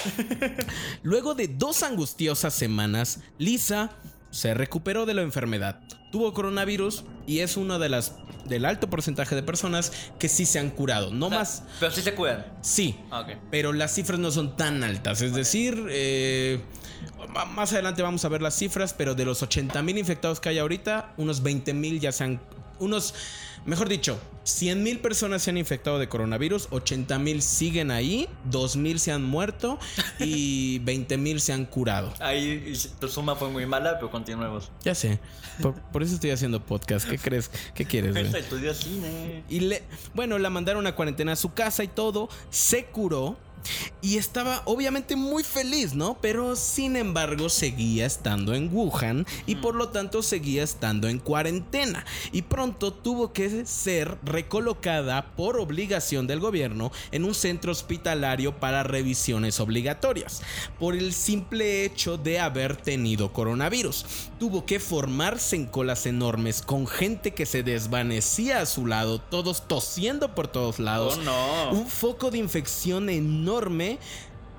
Luego de dos angustiosas semanas, Lisa se recuperó de la enfermedad. Tuvo coronavirus y es uno de las del alto porcentaje de personas que sí se han curado. No más, Pero sí se cuidan. sí, Ah, pero las cifras no son tan altas. Es decir, eh, más adelante vamos a ver las cifras, pero de los 80 mil infectados que hay ahorita, unos 20 mil ya se han... Unos, mejor dicho, 100 mil personas se han infectado de coronavirus, 80 mil siguen ahí, 2 mil se han muerto y 20 mil se han curado. Ahí tu suma fue muy mala, pero continuemos. Ya sé, por, por eso estoy haciendo podcast. ¿Qué crees? ¿Qué quieres? estudió cine. Y le, bueno, la mandaron a cuarentena a su casa y todo, se curó y estaba obviamente muy feliz, ¿no? Pero sin embargo seguía estando en Wuhan y por lo tanto seguía estando en cuarentena y pronto tuvo que ser recolocada por obligación del gobierno en un centro hospitalario para revisiones obligatorias por el simple hecho de haber tenido coronavirus. Tuvo que formarse en colas enormes con gente que se desvanecía a su lado, todos tosiendo por todos lados. Oh, no. Un foco de infección enorme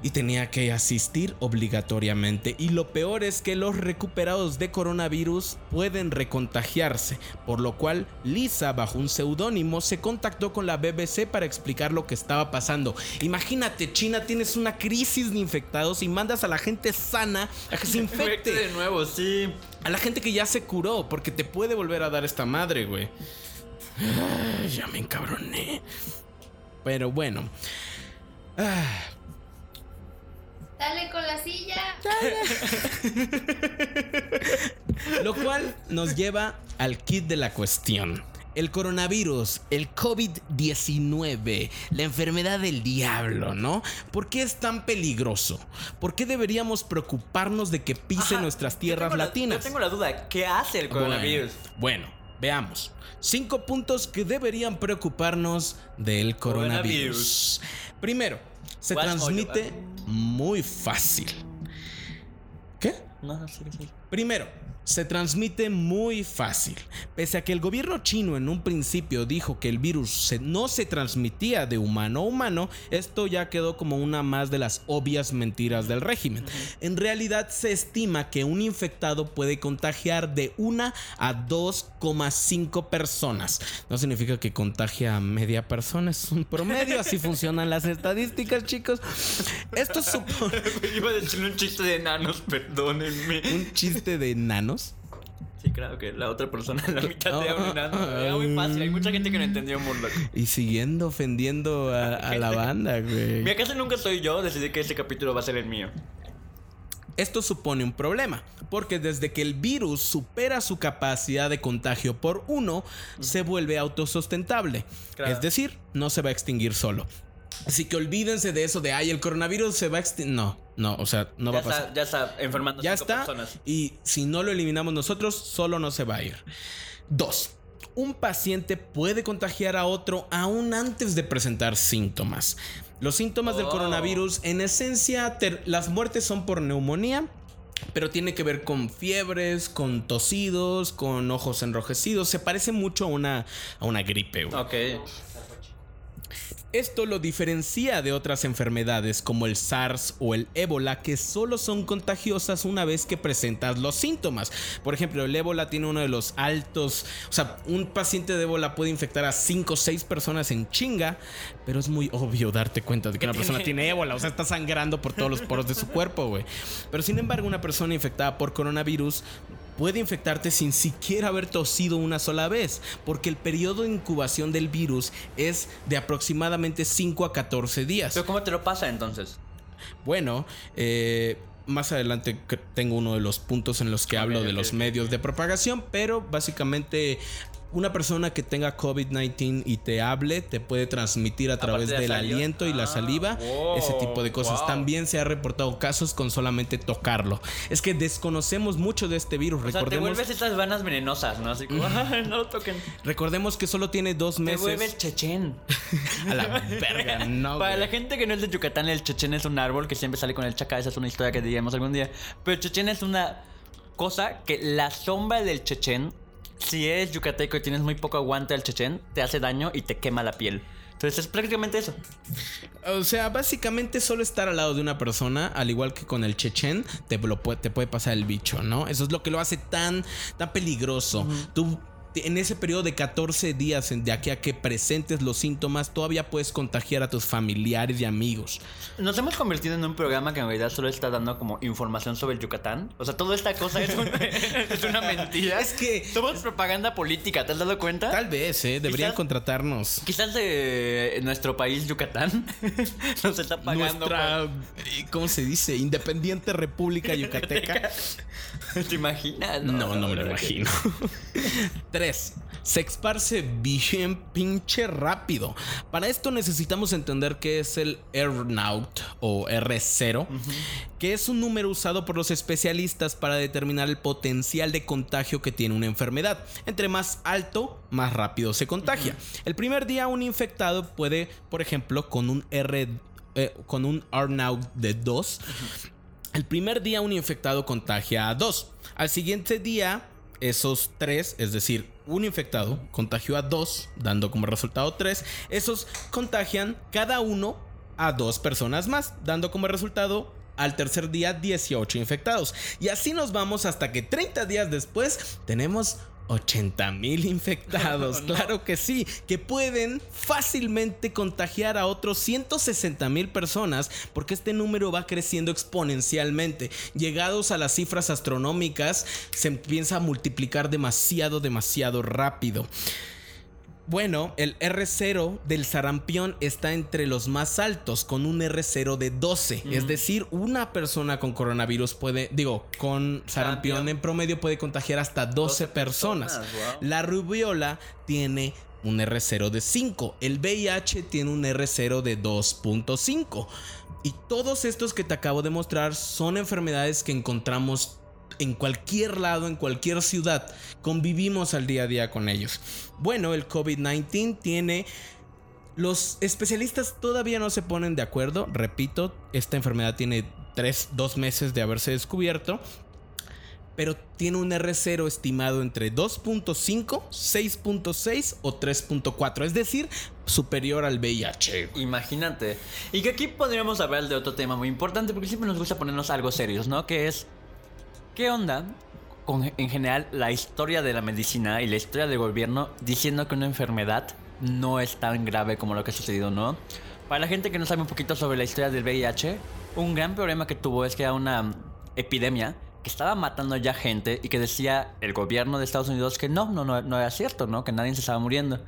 y tenía que asistir obligatoriamente. Y lo peor es que los recuperados de coronavirus pueden recontagiarse, por lo cual Lisa, bajo un seudónimo, se contactó con la BBC para explicar lo que estaba pasando. Imagínate, China, tienes una crisis de infectados y mandas a la gente sana a que se Infecte infecte. de nuevo, sí. A la gente que ya se curó, porque te puede volver a dar esta madre, güey. Ya me encabroné. Pero bueno. Ah, Dale con la silla. Lo cual nos lleva al kit de la cuestión. El coronavirus, el COVID-19, la enfermedad del diablo, ¿no? ¿Por qué es tan peligroso? ¿Por qué deberíamos preocuparnos de que pise Ajá, nuestras yo tierras la- latinas? yo tengo la duda, ¿qué hace el coronavirus? Bueno, bueno, veamos. Cinco puntos que deberían preocuparnos del coronavirus. Primero, se transmite muy fácil. ¿Qué? No, no, sí, sí. Primero, se transmite muy fácil. Pese a que el gobierno chino en un principio dijo que el virus se- no se transmitía de humano a humano, esto ya quedó como una más de las obvias mentiras del régimen. En realidad se estima que un infectado puede contagiar de 1 a 2,5 personas. No significa que contagia a media persona, es un promedio, así funcionan las estadísticas, chicos. Esto supone Iba a decir un chiste de enanos, perdónenme. un chiste de enanos. Claro que la otra persona en la mitad de Era muy fácil, hay mucha gente que no entendió. Y siguiendo ofendiendo a, a la banda, güey. Mira, casi nunca soy yo, decidí que este capítulo va a ser el mío. Esto supone un problema, porque desde que el virus supera su capacidad de contagio por uno, se vuelve autosustentable. Claro. Es decir, no se va a extinguir solo. Así que olvídense de eso de, ay, el coronavirus se va a extinguir. No, no, o sea, no va a pasar. está, ya está enfermando Ya cinco está. personas. Y si no lo eliminamos nosotros, solo no se va a ir. Dos. Un paciente puede contagiar a otro aún antes de presentar síntomas. Los síntomas del Oh. coronavirus, en esencia, las muertes son por neumonía. Pero tiene que ver con fiebres, con tosidos, con ojos enrojecidos. Se parece mucho a una, a una gripe. güey. Ok. Esto lo diferencia de otras enfermedades como el SARS o el ébola que solo son contagiosas una vez que presentas los síntomas. Por ejemplo, el ébola tiene uno de los altos, o sea, un paciente de ébola puede infectar a 5 o 6 personas en chinga, pero es muy obvio darte cuenta de que una persona tiene ébola, o sea, está sangrando por todos los poros de su cuerpo, güey. Pero sin embargo, una persona infectada por coronavirus puede infectarte sin siquiera haber tosido una sola vez, porque el periodo de incubación del virus es de aproximadamente 5 a 14 días. Pero ¿cómo te lo pasa entonces? Bueno, eh, más adelante tengo uno de los puntos en los que hablo de los medios de propagación, pero básicamente una persona que tenga COVID-19 y te hable, te puede transmitir a través de la del saliva. aliento y la Ah, saliva, wow, ese tipo de cosas. wow. También se ha reportado casos con solamente tocarlo. Es que desconocemos mucho de este virus. O sea, te Recordemos, vuelves estas vanas venenosas, ¿no? Así como, "Ay, no lo toquen. recordemos que solo tiene dos Te meses. vuelves chechén. A la verga, no. Para güey. la gente que no es de Yucatán, el chechén es un árbol que siempre sale con el chaca. Esa es una historia que diríamos algún día. Pero el chechén es una cosa que la sombra del chechén, si eres yucateco y tienes muy poco aguante al chechén, te hace daño y te quema la piel. Entonces es prácticamente eso. O sea, básicamente solo estar al lado de una persona, al igual que con el chechen, te, lo puede, te puede pasar el bicho, ¿no? Eso es lo que lo hace tan, tan peligroso. Tú, en ese periodo de 14 días, de aquí a que presentes los síntomas, todavía puedes contagiar a tus familiares y amigos. Nos hemos convertido en un programa que en realidad solo está dando como información sobre el Yucatán. O sea, toda esta cosa es, un- es una mentira. Es que- Somos propaganda política, ¿te has dado cuenta? Tal vez, ¿eh? Deberían Quizás- contratarnos. Quizás de nuestro país, Yucatán, nos está pagando. Nuestra, eh, ¿cómo se dice? Independiente República Yucateca. ¿Te imaginas? No, no me lo ¿verdad que- imagino. 3. Se esparce bien pinche rápido. Para esto necesitamos entender qué es el R-Naut o R0, que es un número usado por los especialistas para determinar el potencial de contagio que tiene una enfermedad. Entre más alto, más rápido se contagia. El primer día un infectado puede, por ejemplo, con un R eh, con un de 2, el primer día un infectado contagia a dos. Al siguiente día, esos tres, es decir, un infectado contagió a dos, dando como resultado tres. Esos contagian cada uno a dos personas más, dando como resultado al tercer día 18 infectados. Y así nos vamos hasta que 30 días después tenemos 80 mil infectados. Claro que sí, que pueden fácilmente contagiar a otros 160 mil personas porque este número va creciendo exponencialmente. Llegados a las cifras astronómicas, se empieza a multiplicar demasiado, demasiado rápido. Bueno, el R0 del sarampión está entre los más altos, con un R0 de 12. Es decir, una persona con coronavirus puede, digo, con sarampión Sarampión. en promedio puede contagiar hasta 12, 12 personas. personas, wow. La rubiola tiene un R0 de 5. El VIH tiene un R0 de 2.5. Y todos estos que te acabo de mostrar son enfermedades que encontramos en cualquier lado, en cualquier ciudad. Convivimos al día a día con ellos. Bueno, el COVID-19 tiene... Los especialistas todavía no se ponen de acuerdo. Repito, esta enfermedad tiene tres, dos meses de haberse descubierto. Pero tiene un R0 estimado entre 2.5, 6.6 o 3.4. Es decir, superior al VIH. Imagínate. Y que aquí podríamos hablar de otro tema muy importante porque siempre nos gusta ponernos algo serios, ¿no? Que es, ¿qué onda con en general la historia de la medicina y la historia del gobierno diciendo que una enfermedad no es tan grave como lo que ha sucedido, ¿no? Para la gente que no sabe un poquito sobre la historia del VIH, un gran problema que tuvo es que era una epidemia que estaba matando ya gente y que decía el gobierno de Estados Unidos que no, no, no, era cierto, ¿no? Que nadie se estaba muriendo.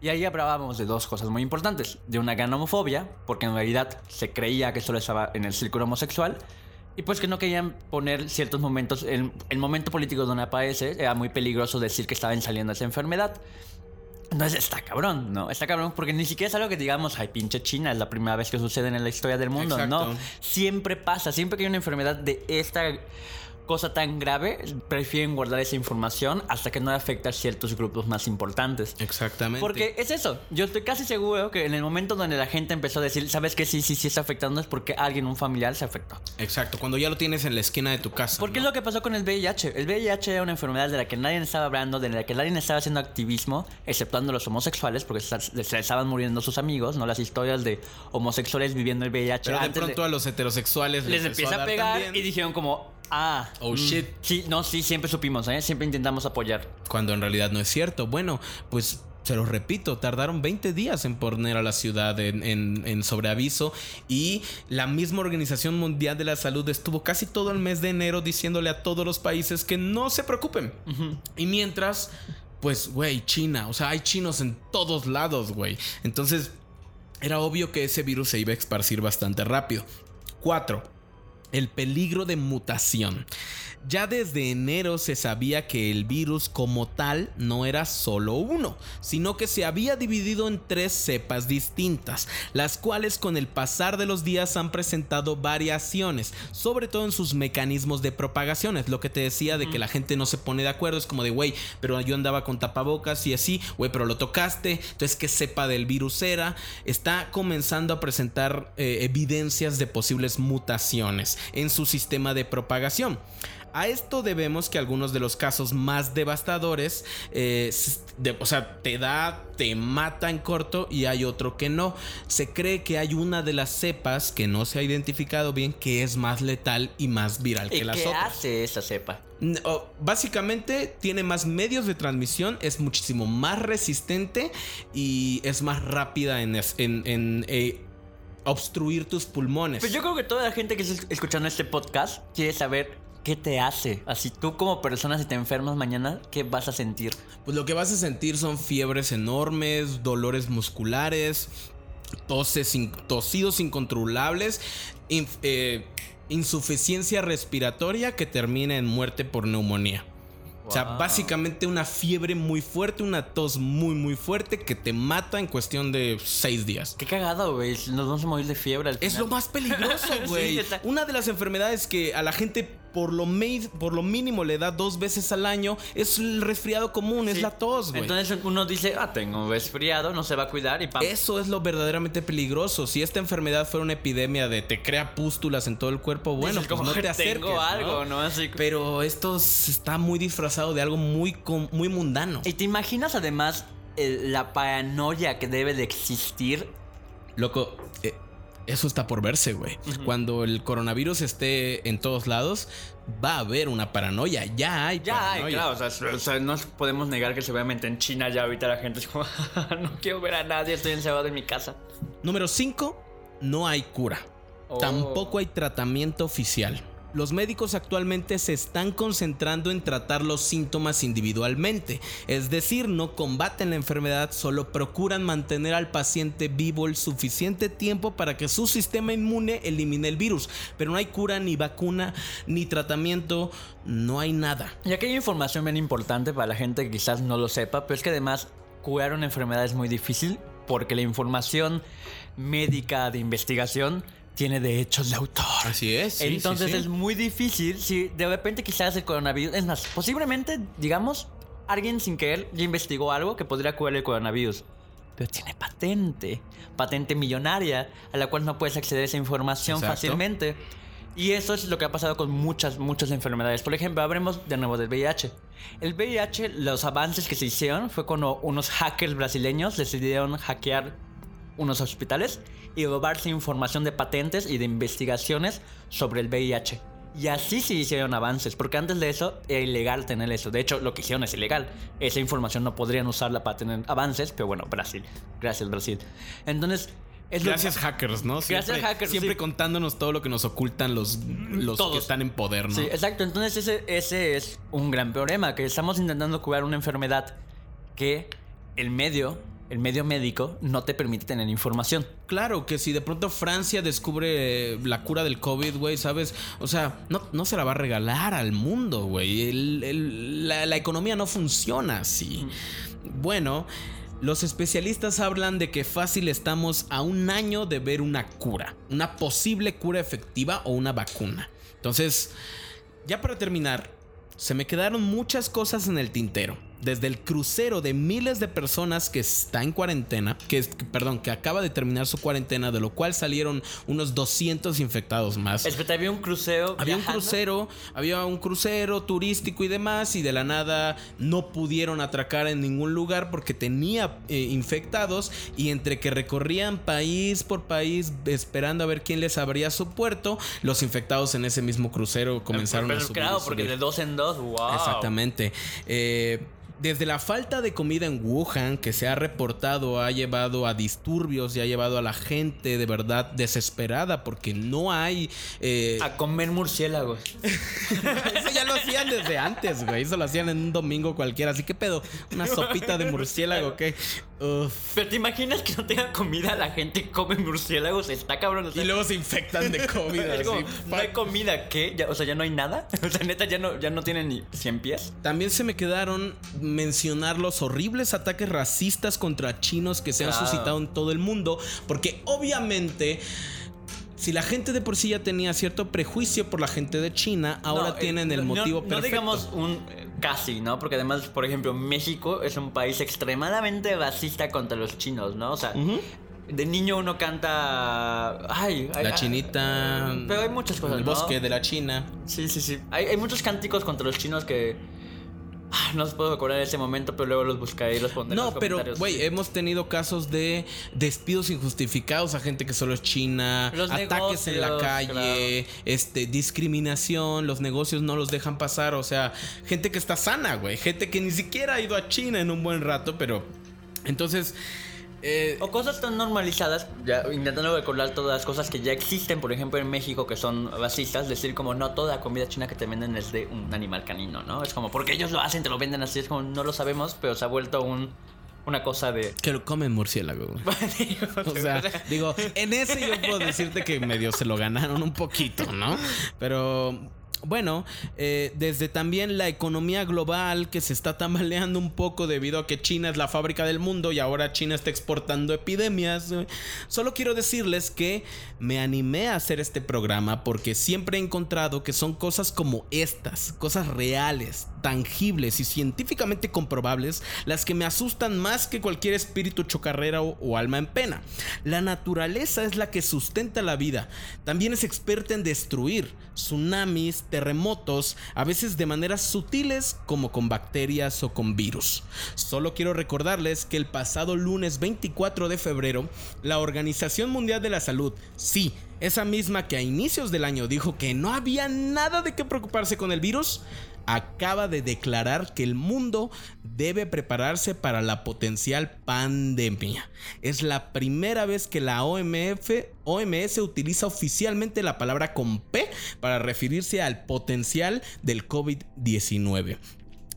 Y ahí hablábamos de dos cosas muy importantes. De una gran homofobia, porque en realidad se creía que solo estaba en el círculo homosexual. Y pues que no querían poner ciertos momentos, el, el momento político donde aparece, era muy peligroso decir que estaba saliendo esa enfermedad. Entonces está cabrón, ¿no? Está cabrón porque ni siquiera es algo que digamos, ay, pinche China, es la primera vez que sucede en la historia del mundo. Exacto. No, siempre pasa, siempre que hay una enfermedad de esta cosa tan grave, prefieren guardar esa información hasta que no afecta a ciertos grupos más importantes. Exactamente. Porque es eso, yo estoy casi seguro que en el momento donde la gente empezó a decir, ¿sabes qué? Sí, sí, sí está afectando es porque alguien, un familiar, se afectó. Exacto, cuando ya lo tienes en la esquina de tu casa. Porque ¿no? es lo que pasó con el VIH. El VIH era una enfermedad de la que nadie estaba hablando, de la que nadie estaba haciendo activismo, exceptuando los homosexuales, porque se estaban muriendo sus amigos, ¿no? Las historias de homosexuales viviendo el VIH. Pero de pronto a los heterosexuales les empezó empieza a, pegar también, y dijeron como, ah, Oh, mm, shit. Sí, no, sí, siempre supimos, ¿eh? Siempre intentamos apoyar. Cuando en realidad no es cierto. Bueno, pues se los repito, tardaron 20 días en poner a la ciudad en, en- en sobreaviso y la misma Organización Mundial de la Salud estuvo casi todo el mes de enero diciéndole a todos los países que no se preocupen. Y mientras, pues, güey, China, o sea, hay chinos en todos lados, güey. Entonces, era obvio que ese virus se iba a esparcir bastante rápido. 4. El peligro de mutación. Ya desde enero se sabía que el virus como tal no era solo uno, sino que se había dividido en tres cepas distintas, las cuales con el pasar de los días han presentado variaciones, sobre todo en sus mecanismos de propagación. Es lo que te decía de que la gente no se pone de acuerdo, es como de, güey, pero yo andaba con tapabocas y así, güey, pero lo tocaste, entonces qué cepa del virus era, está comenzando a presentar eh, evidencias de posibles mutaciones en su sistema de propagación. A esto debemos que algunos de los casos más devastadores, eh, o sea, te da, te mata en corto y hay otro que no. Se cree que hay una de las cepas que no se ha identificado bien que es más letal y más viral que las ¿Qué otras. hace esa cepa? No, básicamente tiene más medios de transmisión, es muchísimo más resistente y es más rápida en- en, eh, obstruir tus pulmones. Pues yo creo que toda la gente que está escuchando este podcast quiere saber qué te hace. Así tú como persona, si te enfermas mañana, ¿qué vas a sentir? Pues lo que vas a sentir son fiebres enormes, dolores musculares, toses, in- tosidos incontrolables, inf- eh, insuficiencia respiratoria que termina en muerte por neumonía. O sea, básicamente una fiebre muy fuerte, una tos muy muy fuerte que te mata en cuestión de seis días. Qué cagado, güey. Nos vamos a morir de fiebre al Es final. lo más peligroso, Sí, güey. está- Una de las enfermedades que a la gente por lo, por lo mínimo le da dos veces al año es el resfriado común, es Sí. la tos, güey. Entonces uno dice, ah, tengo resfriado, no se va a cuidar y pam. Eso es lo verdaderamente peligroso. Si esta enfermedad fuera una epidemia de te crea pústulas en todo el cuerpo, bueno, Dices, pues como no te que acerques. Tengo algo, ¿no? ¿no? Así. Pero esto está muy disfrazado de algo muy, muy mundano. ¿Y te imaginas además el- la paranoia que debe de existir? Loco, eh, eso está por verse, güey. Cuando el coronavirus esté en todos lados, va a haber una paranoia. Ya hay Ya hay, claro, o sea, o sea, no podemos negar que seguramente en China ya ahorita la gente es como, no quiero ver a nadie, estoy encerrado en mi casa. Número 5. No hay cura. Oh. Tampoco hay tratamiento oficial. Los médicos actualmente se están concentrando en tratar los síntomas individualmente, es decir, no combaten la enfermedad, solo procuran mantener al paciente vivo el suficiente tiempo para que su sistema inmune elimine el virus, pero no hay cura, ni vacuna, ni tratamiento, no hay nada. Y aquí hay información bien importante para la gente que quizás no lo sepa, pero es que además curar una enfermedad es muy difícil porque la información médica de investigación tiene derechos de autor. Así es. sí, Entonces sí, sí. es muy difícil si de repente quizás el coronavirus, es más, posiblemente, digamos, alguien sin querer ya investigó algo que podría curar el coronavirus. Pero tiene patente, patente millonaria, a la cual no puedes acceder a esa información Exacto. fácilmente. Y eso es lo que ha pasado con muchas, muchas enfermedades. Por ejemplo, hablemos de nuevo del VIH. El VIH, los avances que se hicieron fue cuando unos hackers brasileños decidieron hackear unos hospitales y robarse información de patentes y de investigaciones sobre el VIH. Y así se hicieron avances, porque antes de eso era ilegal tener eso. De hecho, lo que hicieron es ilegal. Esa información no podrían usarla para tener avances, pero bueno, Brasil. Gracias, Brasil. Entonces, es Gracias hackers, ¿no? Gracias, Siempre, hackers, Siempre sí. contándonos todo lo que nos ocultan los, los que están en poder, ¿no? Sí, exacto. Entonces ese, ese es un gran problema, que estamos intentando curar una enfermedad que el medio, el medio médico, no te permite tener información. Claro, que si de pronto Francia descubre la cura del COVID, güey, ¿sabes? O sea, no, no se la va a regalar al mundo, güey. El- el- la, la economía no funciona así. Bueno, los especialistas hablan de que fácil estamos a un año de ver una cura, una posible cura efectiva o una vacuna. Entonces, ya para terminar, se me quedaron muchas cosas en el tintero. Desde el crucero de miles de personas que está en cuarentena, que perdón, que acaba de terminar su cuarentena, de lo cual salieron unos 200 infectados más. Espera, había un crucero. Había un crucero, había un crucero turístico y demás, y de la nada no pudieron atracar en ningún lugar porque tenía eh, infectados, y entre que recorrían país por país esperando a ver quién les abría su puerto, los infectados en ese mismo crucero comenzaron a Pero subir. claro, y porque subir. de dos en dos, wow. Exactamente. Eh, desde la falta de comida en Wuhan que se ha reportado ha llevado a disturbios y ha llevado a la gente de verdad desesperada porque no hay... eh, A comer murciélagos. eso ya lo hacían desde antes, güey. Eso lo hacían en un domingo cualquiera. Así que pedo, una sopita de murciélago, ¿qué? Uf. Pero te imaginas que no tenga comida, la gente come murciélagos, está cabrón. o sea, Y luego se infectan de COVID. como, así. no hay comida, ¿qué? Ya- o sea, ya no hay nada. O sea, neta, ya no, ya no tienen ni 100 pies. También se me quedaron mencionar los horribles ataques racistas contra chinos que se han suscitado en todo el mundo, porque obviamente si la gente de por sí ya tenía cierto prejuicio por la gente de China, ahora No, eh, tienen el motivo no, perfecto. No digamos un eh, casi, ¿no? Porque además, por ejemplo, México es un país extremadamente racista contra los chinos, ¿no? O sea, de niño uno canta. Ay, ay, la ay, chinita. Pero hay muchas cosas, El ¿no? bosque de la China. Sí, sí, sí. Hay, hay muchos cánticos contra los chinos que. Ah, No los puedo recordar ese momento, pero luego los buscaré y los pondré en No, los pero, güey, hemos tenido casos de despidos injustificados a gente que solo es china, Los ataques en la calle, este, discriminación, los negocios no los dejan pasar, o sea, gente que está sana, güey, gente que ni siquiera ha ido a China en un buen rato, pero entonces... eh, O cosas tan normalizadas, ya intentando recordar todas las cosas que ya existen, por ejemplo en México que son racistas, decir como no toda comida china que te venden es de un animal canino, ¿no? Es como porque ellos lo hacen, te lo venden así, es como no lo sabemos, pero se ha vuelto un, una cosa de... que lo comen murciélago, güey. O sea, digo, en ese yo puedo decirte que medio se lo ganaron un poquito, ¿no? Pero bueno, eh, desde también la economía global que se está tambaleando un poco debido a que China es la fábrica del mundo y ahora China está exportando epidemias. eh, Solo quiero decirles que me animé a hacer este programa porque siempre he encontrado que son cosas como estas, cosas reales, tangibles y científicamente comprobables, las que me asustan más que cualquier espíritu chocarrera o, o alma en pena. La naturaleza es la que sustenta la vida. También es experta en destruir tsunamis, terremotos, a veces de maneras sutiles como con bacterias o con virus. Solo quiero recordarles que el pasado lunes 24 de febrero, la Organización Mundial de la Salud, sí, esa misma que a inicios del año dijo que no había nada de qué preocuparse con el virus, acaba de declarar que el mundo debe prepararse para la potencial pandemia. Es la primera vez que la OMF, OMS utiliza oficialmente la palabra con P para referirse al potencial del COVID-19.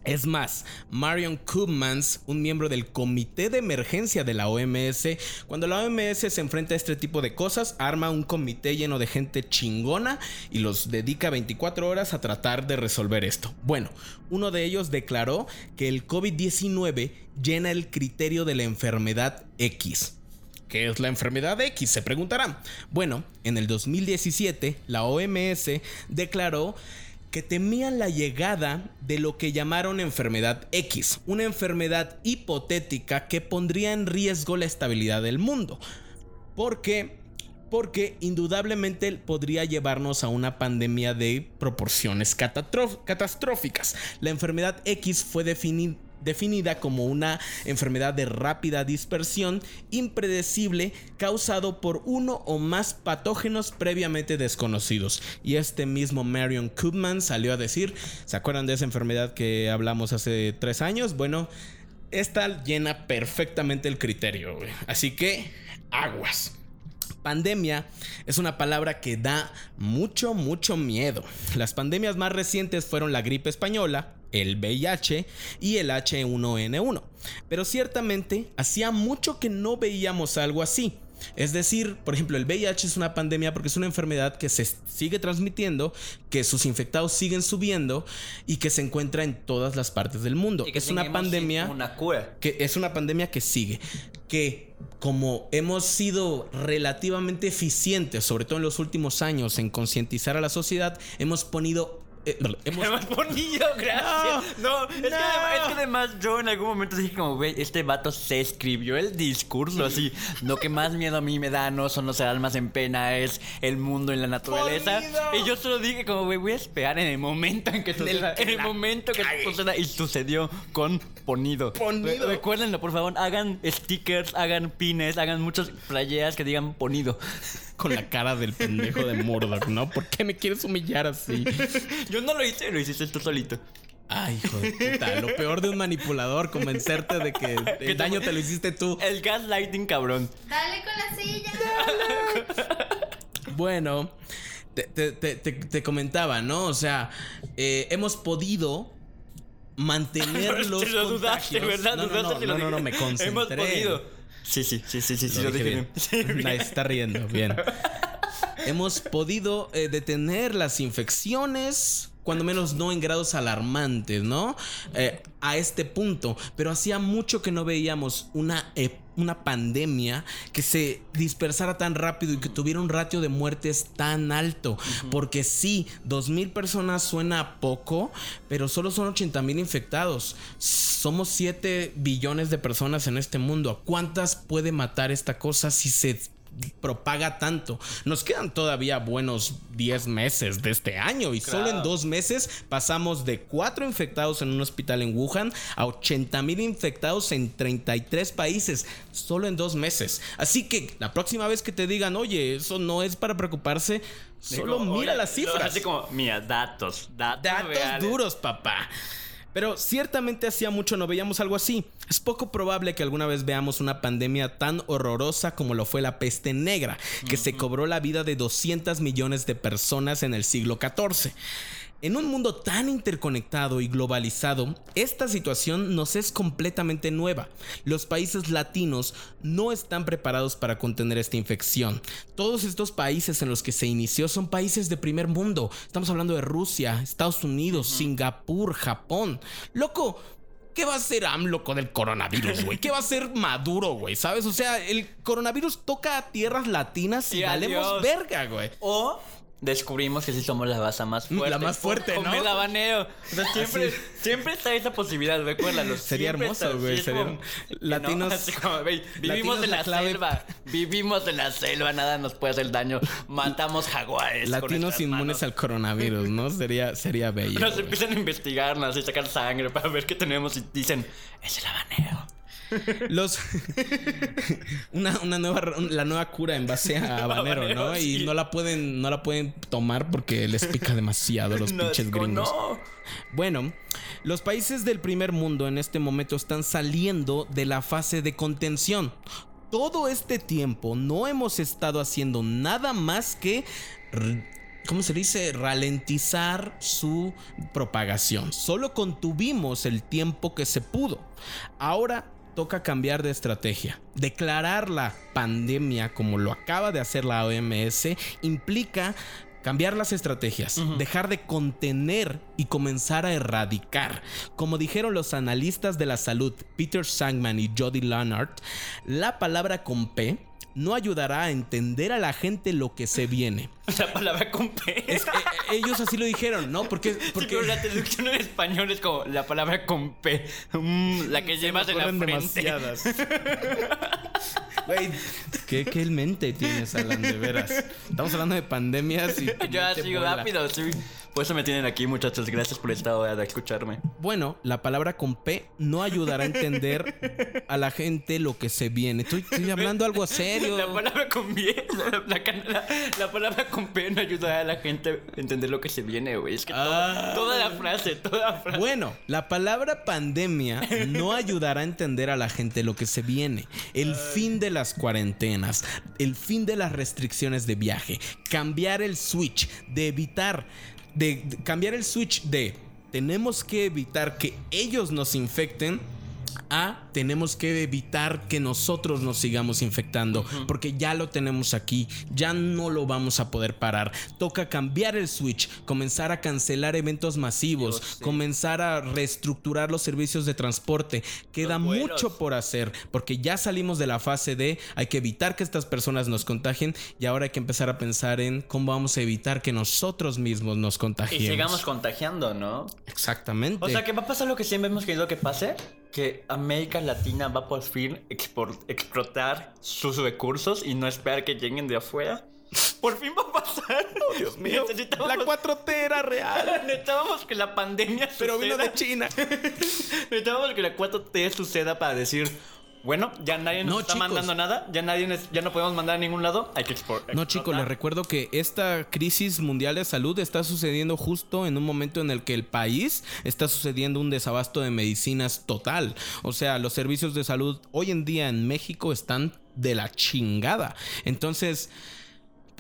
Es más, Marion Koopmans, un miembro del comité de emergencia de la OMS, cuando la OMS se enfrenta a este tipo de cosas, arma un comité lleno de gente chingona y los dedica 24 horas a tratar de resolver esto. Bueno, uno de ellos declaró que el COVID-19 llena el criterio de la enfermedad X. ¿Qué es la enfermedad X? Se preguntarán. Bueno, en el 2017, la OMS declaró que temían la llegada de lo que llamaron enfermedad X, una enfermedad hipotética que pondría en riesgo la estabilidad del mundo. Porque porque indudablemente podría llevarnos a una pandemia de proporciones catastróficas. La enfermedad X fue defini- definida como una enfermedad de rápida dispersión, impredecible, causado por uno o más patógenos previamente desconocidos. Y este mismo Marion Koopman salió a decir, ¿se acuerdan de esa enfermedad que hablamos hace tres años? Bueno, esta llena perfectamente el criterio. Así que, aguas. Pandemia es una palabra que da mucho, mucho miedo. Las pandemias más recientes fueron la gripe española, el VIH y el H1N1. Pero ciertamente hacía mucho que no veíamos algo así. Es decir, por ejemplo, el VIH es una pandemia porque es una enfermedad que se sigue transmitiendo, que sus infectados siguen subiendo y que se encuentra en todas las partes del mundo. Y que es una pandemia Una cura. que es una pandemia que sigue, que como hemos sido relativamente eficientes, sobre todo en los últimos años, en concientizar a la sociedad, hemos ponido... eh, hemos- Hemos ponido, gracias. No, es, Que no. además, es que además yo en algún momento dije como, güey, este vato se escribió el discurso así. Lo que más miedo a mí me da no son los almas en pena, es el mundo en la naturaleza. Ponido. Y yo solo dije como, güey, voy a esperar en el momento en que suceda. que En el momento que suceda. Y sucedió con ponido. Ponido. Re- recuérdenlo, por favor. Hagan stickers, hagan pines, hagan muchas playeras que digan ponido. con la cara del pendejo de Murdoch, ¿no? ¿Por qué me quieres humillar así? Yo no lo hice, lo hiciste tú solito. Ay, hijo de puta. Lo peor de un manipulador, convencerte de que el daño te lo hiciste tú. El gaslighting, cabrón. Dale con la silla. Bueno, te, te- te- te- te comentaba, ¿no? O sea, eh, hemos podido mantener los Lo dudaste. ¿verdad? No, no, no, lo no, no, no, me concentré. Hemos podido. Sí, sí, sí, sí, sí, sí, Lo lo dije bien. bien. Está riendo, bien. Hemos podido eh, detener las infecciones, cuando menos no en grados alarmantes, ¿no? Eh, a este punto. Pero hacía mucho que no veíamos una, ep- una pandemia que se dispersara tan rápido y que tuviera un ratio de muertes tan alto. Porque sí, 2.000 personas suena poco, pero solo son 80.000 infectados. Somos 7 billones de personas en este mundo. ¿A cuántas puede matar esta cosa si se propaga tanto. Nos quedan todavía buenos 10 meses de este año y solo en dos meses pasamos de 4 infectados en un hospital en Wuhan a 80 mil infectados en 33 países, solo en dos meses. Así que la próxima vez que te digan, oye, eso no es para preocuparse, solo mira oye, las cifras. Así como, mira, datos, datos, Datos reales. duros, papá. Pero ciertamente hacía mucho no veíamos algo así. Es poco probable que alguna vez veamos una pandemia tan horrorosa como lo fue la peste negra, que se cobró la vida de 200 millones de personas en el siglo XIV. En un mundo tan interconectado y globalizado, esta situación nos es completamente nueva. Los países latinos no están preparados para contener esta infección. Todos estos países en los que se inició son países de primer mundo. Estamos hablando de Rusia, Estados Unidos, Singapur, Japón. Loco, ¿Qué va a hacer AMLO con el coronavirus, güey? ¿Qué va a hacer Maduro, güey? ¿Sabes? O sea, el coronavirus toca a tierras latinas y, Y valemos verga, güey. O descubrimos que sí somos la más Mm, fuerte. la más fuerte, Con ¿no? el habanero. O sea, siempre, Así. siempre está esa posibilidad, recuérdalo. Sería hermoso, güey, sería- como- Latinos- no, así como, güey, vivimos latinos en la clave- selva. Vivimos en la selva, nada nos puede hacer daño. Matamos jaguares. Latinos inmunes manos. al coronavirus, ¿no? Sería, sería bello. Nos empiezan a investigarnos y sacar sangre para ver qué tenemos y dicen, es el habanero. Los. una, una nueva. La nueva cura en base a habanero, ¿no? Y no la pueden. No la pueden tomar porque les pica demasiado los No, pinches gringos. no. Bueno, los países del primer mundo en este momento están saliendo de la fase de contención. Todo este tiempo no hemos estado haciendo nada más que... ¿Cómo se dice? Ralentizar su propagación. Solo contuvimos el tiempo que se pudo. Ahora toca cambiar de estrategia. Declarar la pandemia como lo acaba de hacer la OMS implica cambiar las estrategias, dejar de contener y comenzar a erradicar. Como dijeron los analistas de la salud Peter Sangman y Jody Leonard, la palabra con P no ayudará a entender a la gente lo que se viene. La palabra con P. Es que, eh, ellos así lo dijeron, ¿no? Porque, Sí, porque pero la traducción en español es como la palabra con P. Mm, la que llevas en la frente. demasiadas. Güey, ¿qué, qué mente tienes, Alan, de veras. Estamos hablando de pandemias y. Yo así rápido, sí. Por eso me tienen aquí, muchachos. Gracias por esta hora de escucharme. Bueno, la palabra con P no ayudará a entender a la gente lo que se viene. Estoy, estoy hablando algo serio. La palabra con bien, la, la la- la palabra con P no ayuda a la gente a entender lo que se viene, güey. Es que todo- Ah. toda la frase, toda la frase. Bueno, la palabra pandemia no ayudará a entender a la gente lo que se viene. El fin de las cuarentenas, el fin de las restricciones de viaje, cambiar el switch, de evitar, de, de cambiar el switch de tenemos que evitar que ellos nos infecten. A tenemos que evitar que nosotros nos sigamos infectando porque ya lo tenemos aquí, ya no lo vamos a poder parar. Toca cambiar el switch, comenzar a cancelar eventos masivos, Dios, sí. comenzar a reestructurar los servicios de transporte. Queda mucho por hacer porque ya salimos de la fase de hay que evitar que estas personas nos contagien y ahora hay que empezar a pensar en cómo vamos a evitar que nosotros mismos nos Y contagiemos. sigamos contagiando, ¿no? Exactamente. O sea, que va a pasar lo que siempre hemos querido que pase. Que América Latina va por fin explotar sus recursos y no esperar que lleguen de afuera. Por fin va a pasar. Oh, Dios mío. Necesitamos, la 4T era real, necesitábamos que la pandemia pero vino suceda. de China. Necesitábamos que la 4T suceda para decir, Bueno, ya nadie nos No, está chicos. mandando nada. Ya nadie ya no podemos mandar a ningún lado. Hay que expor- No, chicos, les recuerdo que esta crisis mundial de salud está sucediendo justo en un momento en el que el país está sucediendo un desabasto de medicinas total. O sea, los servicios de salud hoy en día en México están de la chingada. Entonces,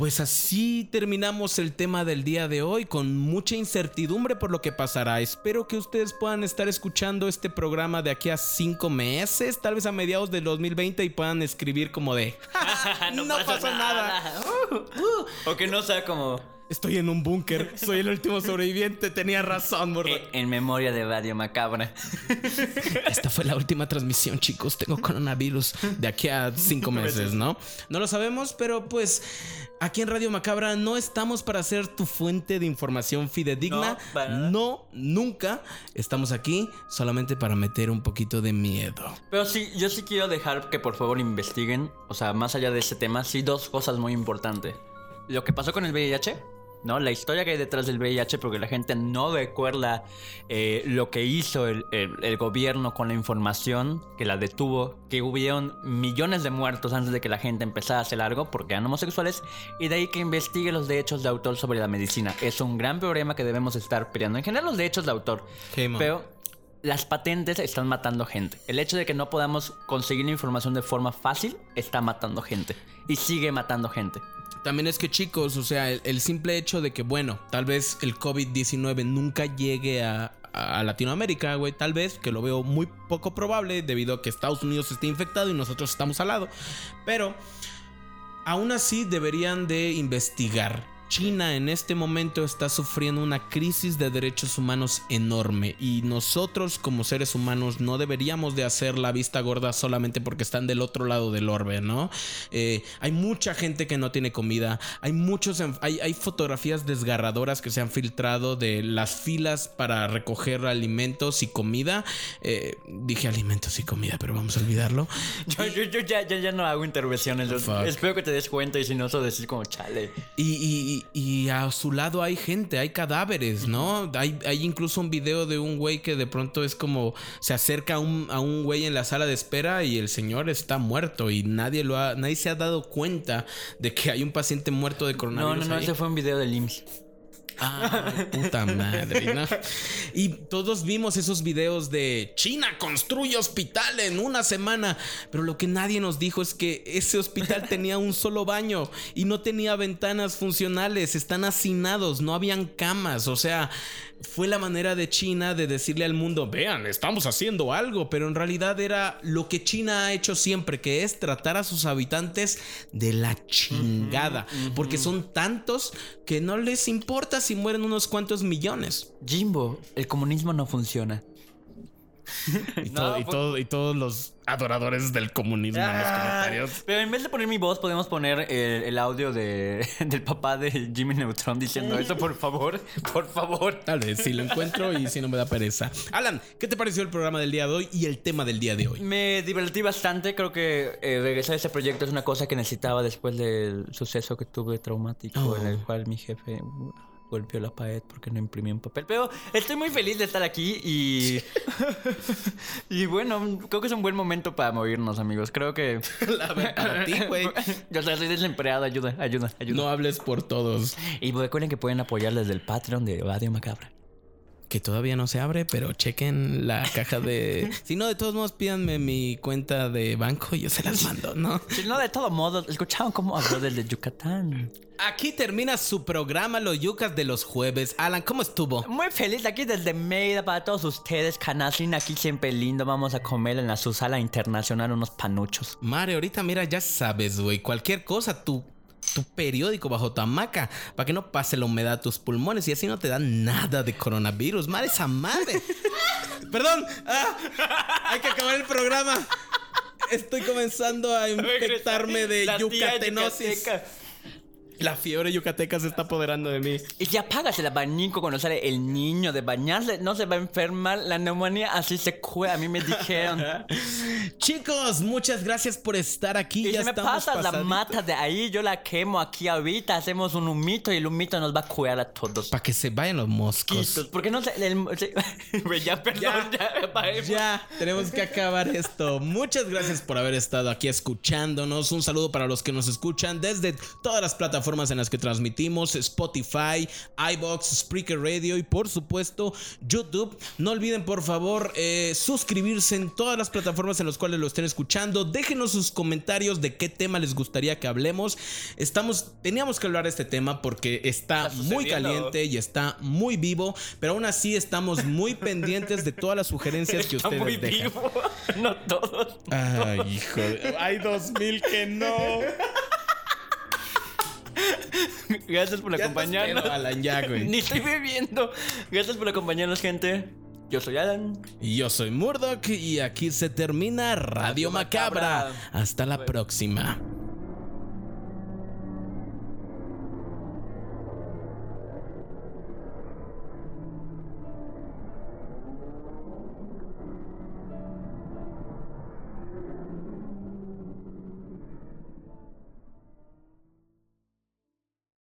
pues así terminamos el tema del día de hoy con mucha incertidumbre por lo que pasará. Espero que ustedes puedan estar escuchando este programa de aquí a cinco meses, tal vez a mediados del 2020 y puedan escribir como de no, pasa, nada. O que no sea como. Estoy en un búnker, soy el último sobreviviente, tenía razón, morra. eh, en memoria de Radio Macabra. Esta fue la última transmisión, chicos. Tengo coronavirus de aquí a cinco meses, ¿no? No lo sabemos, pero pues aquí en Radio Macabra no estamos para ser tu fuente de información fidedigna. No, para nada. No, nunca. Estamos aquí solamente para meter un poquito de miedo. Pero sí, yo sí quiero dejar que por favor investiguen, o sea, más allá de este tema, sí dos cosas muy importantes. Lo que pasó con el VIH, ¿no? La historia que hay detrás del VIH, porque la gente no recuerda eh, lo que hizo el, el- el gobierno con la información que la detuvo, que hubieron millones de muertos antes de que la gente empezara a hacer algo porque eran homosexuales, y de ahí que investigue los derechos de autor sobre la medicina. Es un gran problema que debemos estar peleando. En general, los derechos de autor. Man. Pero las patentes están matando gente. El hecho de que no podamos conseguir la información de forma fácil está matando gente. Y sigue matando gente. También es que chicos, o sea, el, simple hecho de que, bueno, tal vez el COVID-19 nunca llegue a, a Latinoamérica, güey, tal vez, que lo veo muy poco probable debido a que Estados Unidos esté infectado y nosotros estamos al lado. Pero, aún así deberían de investigar. China en este momento está sufriendo una crisis de derechos humanos enorme y nosotros como seres humanos no deberíamos de hacer la vista gorda solamente porque están del otro lado del orbe, ¿no? Eh, hay mucha gente que no tiene comida, hay muchos, hay, hay fotografías desgarradoras que se han filtrado de las filas para recoger alimentos y comida. Eh, dije alimentos y comida, pero vamos a olvidarlo. Yo, yo, yo ya, ya, ya no hago intervenciones. Fuck. Espero que te des cuenta y si no, eso decir como chale. Y, y- y a su lado hay gente, hay cadáveres, ¿no? Hay, hay incluso un video de un güey que de pronto es como se acerca a un, a un güey en la sala de espera y el señor está muerto y nadie lo ha, nadie se ha dado cuenta de que hay un paciente muerto de No, coronavirus. no, no, ahí. ese fue un video del IMSS. Ah, puta madre, ¿no? Y todos vimos esos videos de China construye hospital en una semana, pero lo que nadie nos dijo es que ese hospital tenía un solo baño y no tenía ventanas funcionales, están hacinados, no habían camas, o sea, fue la manera de China de decirle al mundo, vean, estamos haciendo algo, pero en realidad era lo que China ha hecho siempre, que es tratar a sus habitantes de la chingada, porque son tantos que no les importa si mueren unos cuantos millones. Jimbo, el comunismo no funciona. Y, No, todo- y todos los adoradores del comunismo en los Ah, comentarios. Pero en vez de poner mi voz, podemos poner el, el audio de, del papá de Jimmy Neutron diciendo eso, por favor. Por favor. Tal vez si lo encuentro y si no me da pereza. Alan, ¿qué te pareció el programa del día de hoy y el tema del día de hoy? Me divertí bastante. Creo que eh, regresar a ese proyecto es una cosa que necesitaba después del suceso que tuve traumático, Oh. en el cual mi jefe golpeó la pared porque no imprimí un papel. Pero estoy muy feliz de estar aquí y. y bueno, creo que es un buen momento para movernos, amigos. Creo que. La ver- para ti, güey. Yo soy desempleado. Ayuda, ayuda, ayuda. No hables por todos. Y recuerden que pueden apoyar desde el Patreon de Radio Macabra. Que todavía no se abre, pero chequen la caja de. Si no, de todos modos, pídanme mi cuenta de banco y yo se las mando, ¿no? Si no, de todos modos, escucharon cómo habló desde Yucatán. Aquí termina su programa Los Yucas de los jueves. Alan, ¿cómo estuvo? Muy feliz aquí desde Mérida para todos ustedes. Canacín aquí siempre lindo. Vamos a comer en la su sala internacional unos panuchos. Mare, ahorita mira, ya sabes, güey. Cualquier cosa, tu, tu periódico bajo tu hamaca. Para que no pase la humedad a tus pulmones y así no te da nada de coronavirus. Madre esa madre. Perdón. Ah, hay que acabar el programa. Estoy comenzando a infectarme de yucatenosis. yucateca. La fiebre yucateca se está apoderando de mí. Y si apagas el abanico cuando sale el niño de bañarse, no se va a enfermar. La neumonía así se cura. A mí me dijeron. Chicos, muchas gracias por estar aquí. Y ya si me pasas la mata de ahí, yo la quemo aquí ahorita. Hacemos un humito y el humito nos va a curar a todos. Para que se vayan los moscos. Quitos, Porque no el-. Güey, ya, perdón, ya, apaguemos. Ya, tenemos que acabar esto. Muchas gracias por haber estado aquí escuchándonos. Un saludo para los que nos escuchan desde todas las plataformas en las que transmitimos: Spotify, iBox, Spreaker Radio y, por supuesto, YouTube. No olviden, por favor, eh, suscribirse en todas las plataformas en las cuales lo estén escuchando. Déjenos sus comentarios de qué tema les gustaría que hablemos. Estamos, teníamos que hablar de este tema porque está, Está muy caliente y está muy vivo, pero aún así estamos muy pendientes de todas las sugerencias que Está ustedes muy dejan. vivo. No todos. Ay, hijo. Hay dos mil que no. Gracias por Ya acompañarnos. pedo, Alan, ya, güey. Ni estoy bebiendo. Gracias por acompañarnos, gente. Yo soy Alan. Y yo soy Murdoch y aquí se termina Radio Macabra. Hasta la próxima.